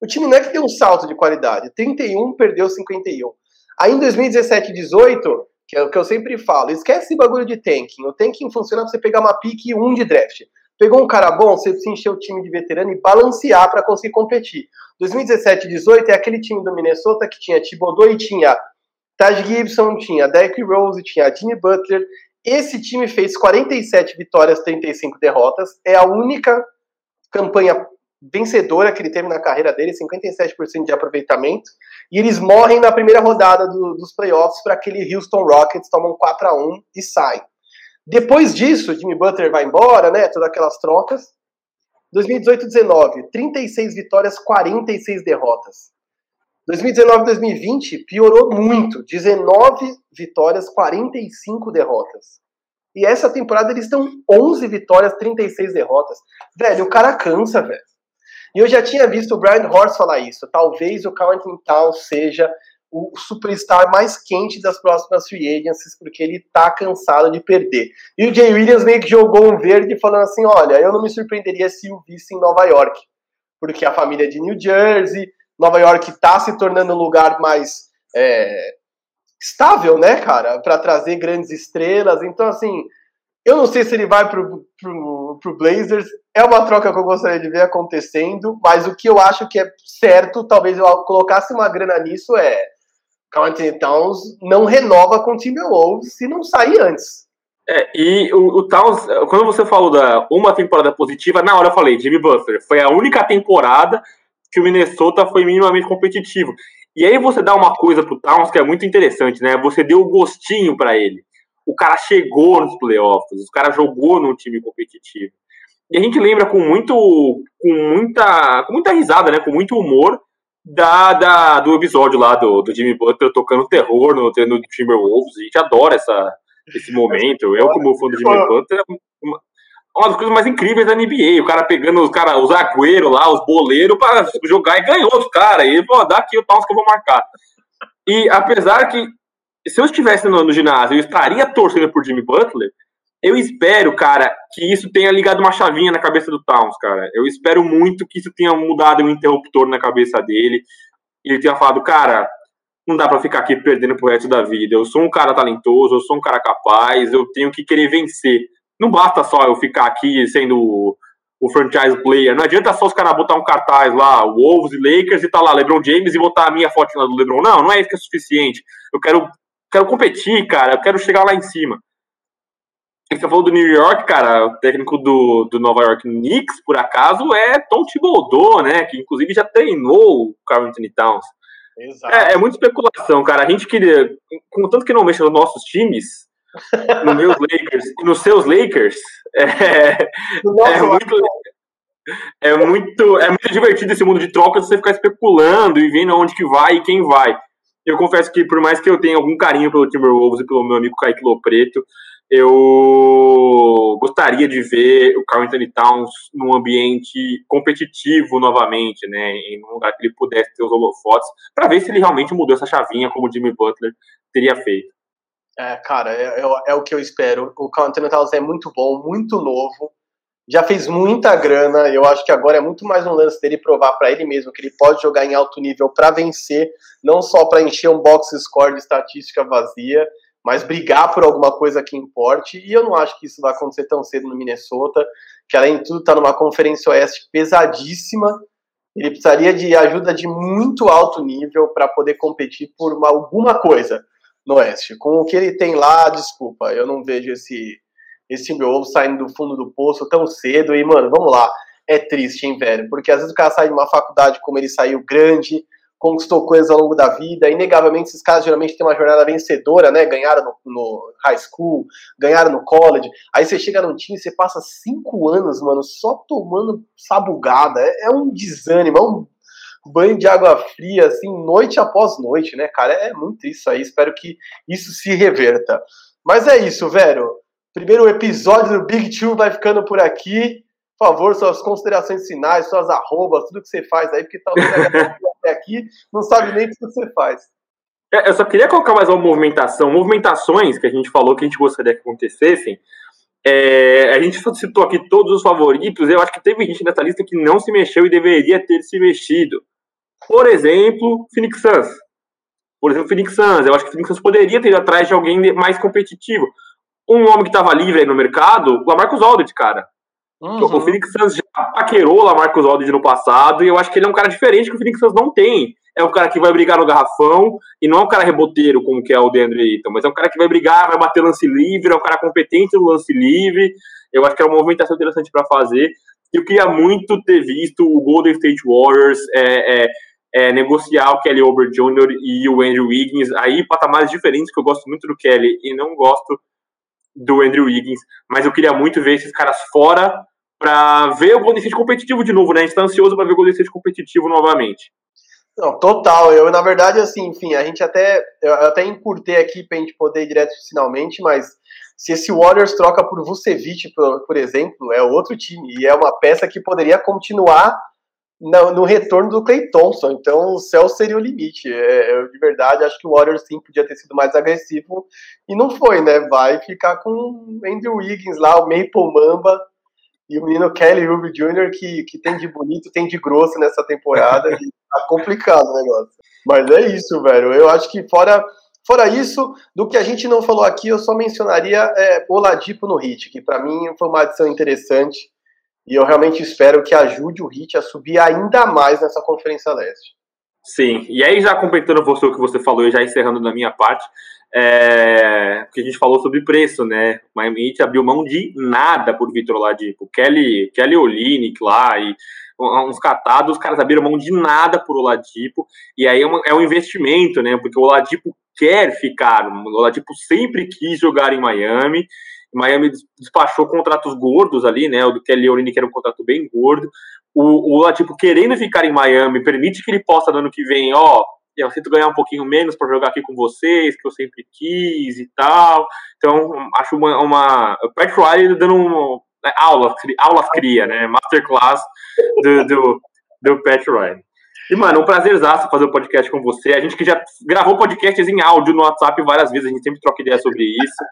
o time não é que deu um salto de qualidade. 31 perdeu 51. Aí em 2017 18, que é o que eu sempre falo, esquece esse bagulho de tanking. O tanking funciona pra você pegar uma pique 1 de draft. Pegou um cara bom, você precisa encher o time de veterano e balancear para conseguir competir. 2017 18 é aquele time do Minnesota que tinha Thibodeau e tinha Taj Gibson, tinha Derrick Rose, tinha Jimmy Butler. Esse time fez 47 vitórias, 35 derrotas. É a única campanha vencedora que ele teve na carreira dele, 57% de aproveitamento, e eles morrem na primeira rodada do, dos playoffs para aquele Houston Rockets, tomam 4 a 1 e saem. Depois disso, Jimmy Butler vai embora, né, todas aquelas trocas. 2018-19, 36 vitórias, 46 derrotas. 2019-2020 piorou muito, 19 vitórias, 45 derrotas. E essa temporada eles estão 11 vitórias, 36 derrotas. Velho, o cara cansa, velho. E eu já tinha visto o Brian Horst falar isso. Talvez o Carlton Town seja o superstar mais quente das próximas free agencies, porque ele tá cansado de perder. E o Jay Williams meio que jogou um verde falando assim: olha, eu não me surpreenderia se o visse em Nova York, porque a família é de New Jersey, Nova York tá se tornando um lugar mais é, estável, né, cara, para trazer grandes estrelas. Então, assim, eu não sei se ele vai pro, pro, pro Blazers. É uma troca que eu gostaria de ver acontecendo, mas o que eu acho que é certo, talvez eu colocasse uma grana nisso, é Carl Anthony Towns não renova com o Timberwolves se não sair antes. É, e o, o, Towns, quando você falou da uma temporada positiva, na hora eu falei, Jimmy Butler, foi a única temporada que o Minnesota foi minimamente competitivo. E aí você dá uma coisa pro Towns que é muito interessante, né? Você deu o gostinho para ele o cara chegou nos playoffs, o cara jogou num time competitivo. E a gente lembra com muito, com muita, com muita risada, né, com muito humor da, da do episódio lá do, do Jimmy Butler tocando terror no treino do Timberwolves. A gente adora essa, esse momento. Eu, como fã do Jimmy Butler, uma, uma das coisas mais incríveis da NBA. O cara pegando os cara, os agüeiros lá, os boleiros, para jogar e ganhou os caras. E ele falou: dá aqui o Towns que eu vou marcar. E apesar que se eu estivesse no, no, ginásio, eu estaria torcendo por Jimmy Butler. Eu espero, cara, que isso tenha ligado uma chavinha na cabeça do Towns, cara. Eu espero muito que isso tenha mudado um interruptor na cabeça dele. E ele tenha falado, cara, não dá para ficar aqui perdendo pro resto da vida. Eu sou um cara talentoso, eu sou um cara capaz, eu tenho que querer vencer. Não basta só eu ficar aqui sendo o, franchise player. Não adianta só os caras botar um cartaz lá, Wolves e Lakers, e tá lá LeBron James e botar a minha foto do LeBron. Não, não é isso que é suficiente. Eu quero quero competir, cara, eu quero chegar lá em cima. Você falou do New York, cara, o técnico do, do Nova York Knicks, por acaso, é Tom Thibodeau, né? Que inclusive já treinou o Carl Anthony Towns. Exato. É, é muita especulação, cara. A gente queria, contanto que não mexa nos nossos times, nos meus Lakers e nos seus Lakers, é, é muito. É muito, é muito divertido esse mundo de trocas você ficar especulando e vendo onde que vai e quem vai. Eu confesso que, por mais que eu tenha algum carinho pelo Timberwolves e pelo meu amigo Kaique Lopreto, eu gostaria de ver o Carl Anthony Towns num ambiente competitivo novamente, né, em um lugar que ele pudesse ter os holofotes, para ver se ele realmente mudou essa chavinha como o Jimmy Butler teria feito. É, cara, é, é, é o que eu espero. O Carl Anthony Towns é muito bom, muito novo, já fez muita grana. Eu acho que agora é muito mais um lance dele provar para ele mesmo que ele pode jogar em alto nível para vencer, não só para encher um box score de estatística vazia, mas brigar por alguma coisa que importe. E eu não acho que isso vai acontecer tão cedo no Minnesota, que além de tudo está numa conferência oeste pesadíssima. Ele precisaria de ajuda de muito alto nível para poder competir por uma, alguma coisa no oeste. Com o que ele tem lá, desculpa, eu não vejo esse esse Timberwolves saindo do fundo do poço tão cedo. E, mano, vamos lá. É triste, hein, velho? Porque às vezes o cara sai de uma faculdade como ele saiu grande, conquistou coisas ao longo da vida. Inegavelmente, esses caras geralmente têm uma jornada vencedora, né? Ganharam no, no, high school, ganharam no college. Aí você chega num time e você passa cinco anos, mano, só tomando sabugada. É, é um desânimo, é um banho de água fria, assim, noite após noite, né, cara? É muito isso aí. Espero que isso se reverta. Mas é isso, velho. Primeiro episódio do Big Two vai ficando por aqui. Por favor, suas considerações finais, suas arrobas, tudo que você faz aí, porque talvez aqui não sabe nem o que você faz. É, eu só queria colocar mais uma movimentação. Movimentações que a gente falou que a gente gostaria que acontecessem. É, a gente citou aqui todos os favoritos. Eu acho que teve gente nessa lista que não se mexeu e deveria ter se mexido. Por exemplo, Phoenix Suns. Por exemplo, Phoenix Suns. Eu acho que Phoenix Suns poderia ter ido atrás de alguém mais competitivo um nome que estava livre aí no mercado, o Lamarcus Aldridge, cara. Uhum. O Phoenix Suns já paquerou o Lamarcus Aldridge no passado, e eu acho que ele é um cara diferente que o Phoenix Suns não tem. É um cara que vai brigar no garrafão, e não é um cara reboteiro como que é o DeAndre Ayton, mas é um cara que vai brigar, vai bater lance livre, é um cara competente no lance livre. Eu acho que é uma movimentação interessante para fazer. Eu queria muito ter visto o Golden State Warriors é, é, é, negociar o Kelly Ober Jr. e o Andrew Wiggins, aí patamares diferentes, que eu gosto muito do Kelly e não gosto do Andrew Wiggins, mas eu queria muito ver esses caras fora para ver o Golden State competitivo de novo, né? A gente tá ansioso para ver o Golden State competitivo novamente. Não, total. Eu, na verdade, assim, enfim, a gente até. Eu até encurtei aqui pra gente poder ir direto finalmente, mas se esse Warriors troca por Vucevic, por, por exemplo, é outro time. E é uma peça que poderia continuar no, no retorno do Clay Thompson. Então o céu seria o limite. É, eu, de verdade, acho que o Warriors sim podia ter sido mais agressivo. E não foi, né? Vai ficar com Andrew Wiggins lá, o Maple Mamba. E o menino Kelly Ruby Jr., que, que tem de bonito, tem de grosso nessa temporada. e tá complicado o negócio. Mas é isso, velho. Eu acho que fora Fora isso, do que a gente não falou aqui, eu só mencionaria é, Oladipo no Hit, que para mim foi uma adição interessante. E eu realmente espero que ajude o Hit a subir ainda mais nessa Conferência Leste. Sim, e aí já completando você o que você falou e já encerrando na minha parte, é, que a gente falou sobre preço, né? O Miami abriu mão de nada por Vitor Oladipo. Kelly, Kelly Olynyk lá e uns catados, os caras abriram mão de nada por Oladipo, e aí é, é um investimento, né? Porque o Oladipo quer ficar, o Oladipo sempre quis jogar em Miami, Miami despachou contratos gordos ali, né? O do Kelly Olynyk era um contrato bem gordo. O, o Oladipo querendo ficar em Miami permite que ele possa no ano que vem, ó, eu sinto ganhar um pouquinho menos para jogar aqui com vocês, que eu sempre quis e tal. Então, acho uma. uma o Pat Riley dando um, né, aulas, aulas cria, né? Masterclass do, do, do Pat Riley. E, mano, um prazerzaço fazer o um podcast com você. A gente que já gravou podcasts em áudio no WhatsApp várias vezes, a gente sempre troca ideia sobre isso.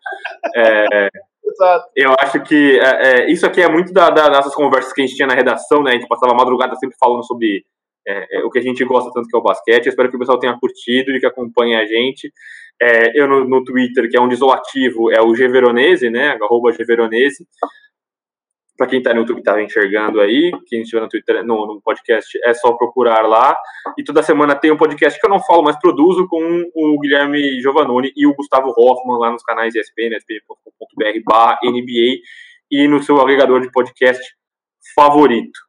É, Exato. Eu acho que é, é, isso aqui é muito das da nossas conversas que a gente tinha na redação, né? A gente passava a madrugada sempre falando sobre é, é, o que a gente gosta tanto que é o basquete. Espero que o pessoal tenha curtido e que acompanhe a gente. É, eu no, no, Twitter, que é um isolativo, é o G Veronese, né? Arroba G Veronese. Para quem está no YouTube está enxergando aí, quem estiver no Twitter, no, no, podcast, é só procurar lá. E toda semana tem um podcast que eu não falo, mas produzo com o Guilherme Giovannoni e o Gustavo Hoffman lá nos canais ESPN, espn.com.br NBA e no seu agregador de podcast favorito.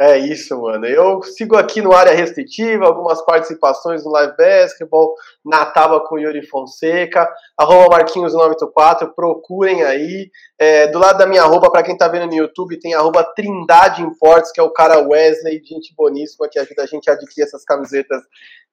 É isso, mano. Eu sigo aqui no área restritiva, algumas participações no Live Basketball, na tábua com Yuri Fonseca, arroba Marquinhos984, procurem aí. É, do lado da minha arroba, para quem tá vendo no YouTube, tem arroba Trindade Imports, que é o cara Wesley, gente boníssima, que ajuda a gente a adquirir essas camisetas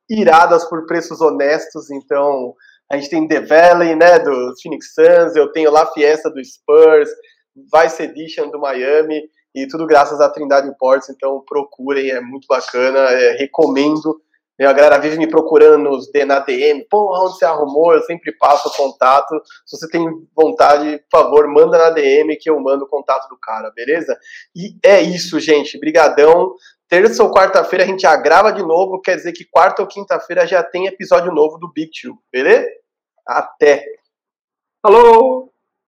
iradas por preços honestos. Então, a gente tem The Valley, né, do Phoenix Suns, eu tenho La Fiesta do Spurs, Vice Edition do Miami, e tudo graças à Trindade Imports, então procurem, é muito bacana, é, recomendo. A galera vive me procurando nos, na DM, porra, onde você arrumou? Eu sempre passo o contato. Se você tem vontade, por favor, manda na DM que eu mando o contato do cara, beleza? E é isso, gente. Brigadão. Terça ou quarta-feira a gente já grava de novo, quer dizer que quarta ou quinta-feira já tem episódio novo do Big Two, beleza? Até! Alô!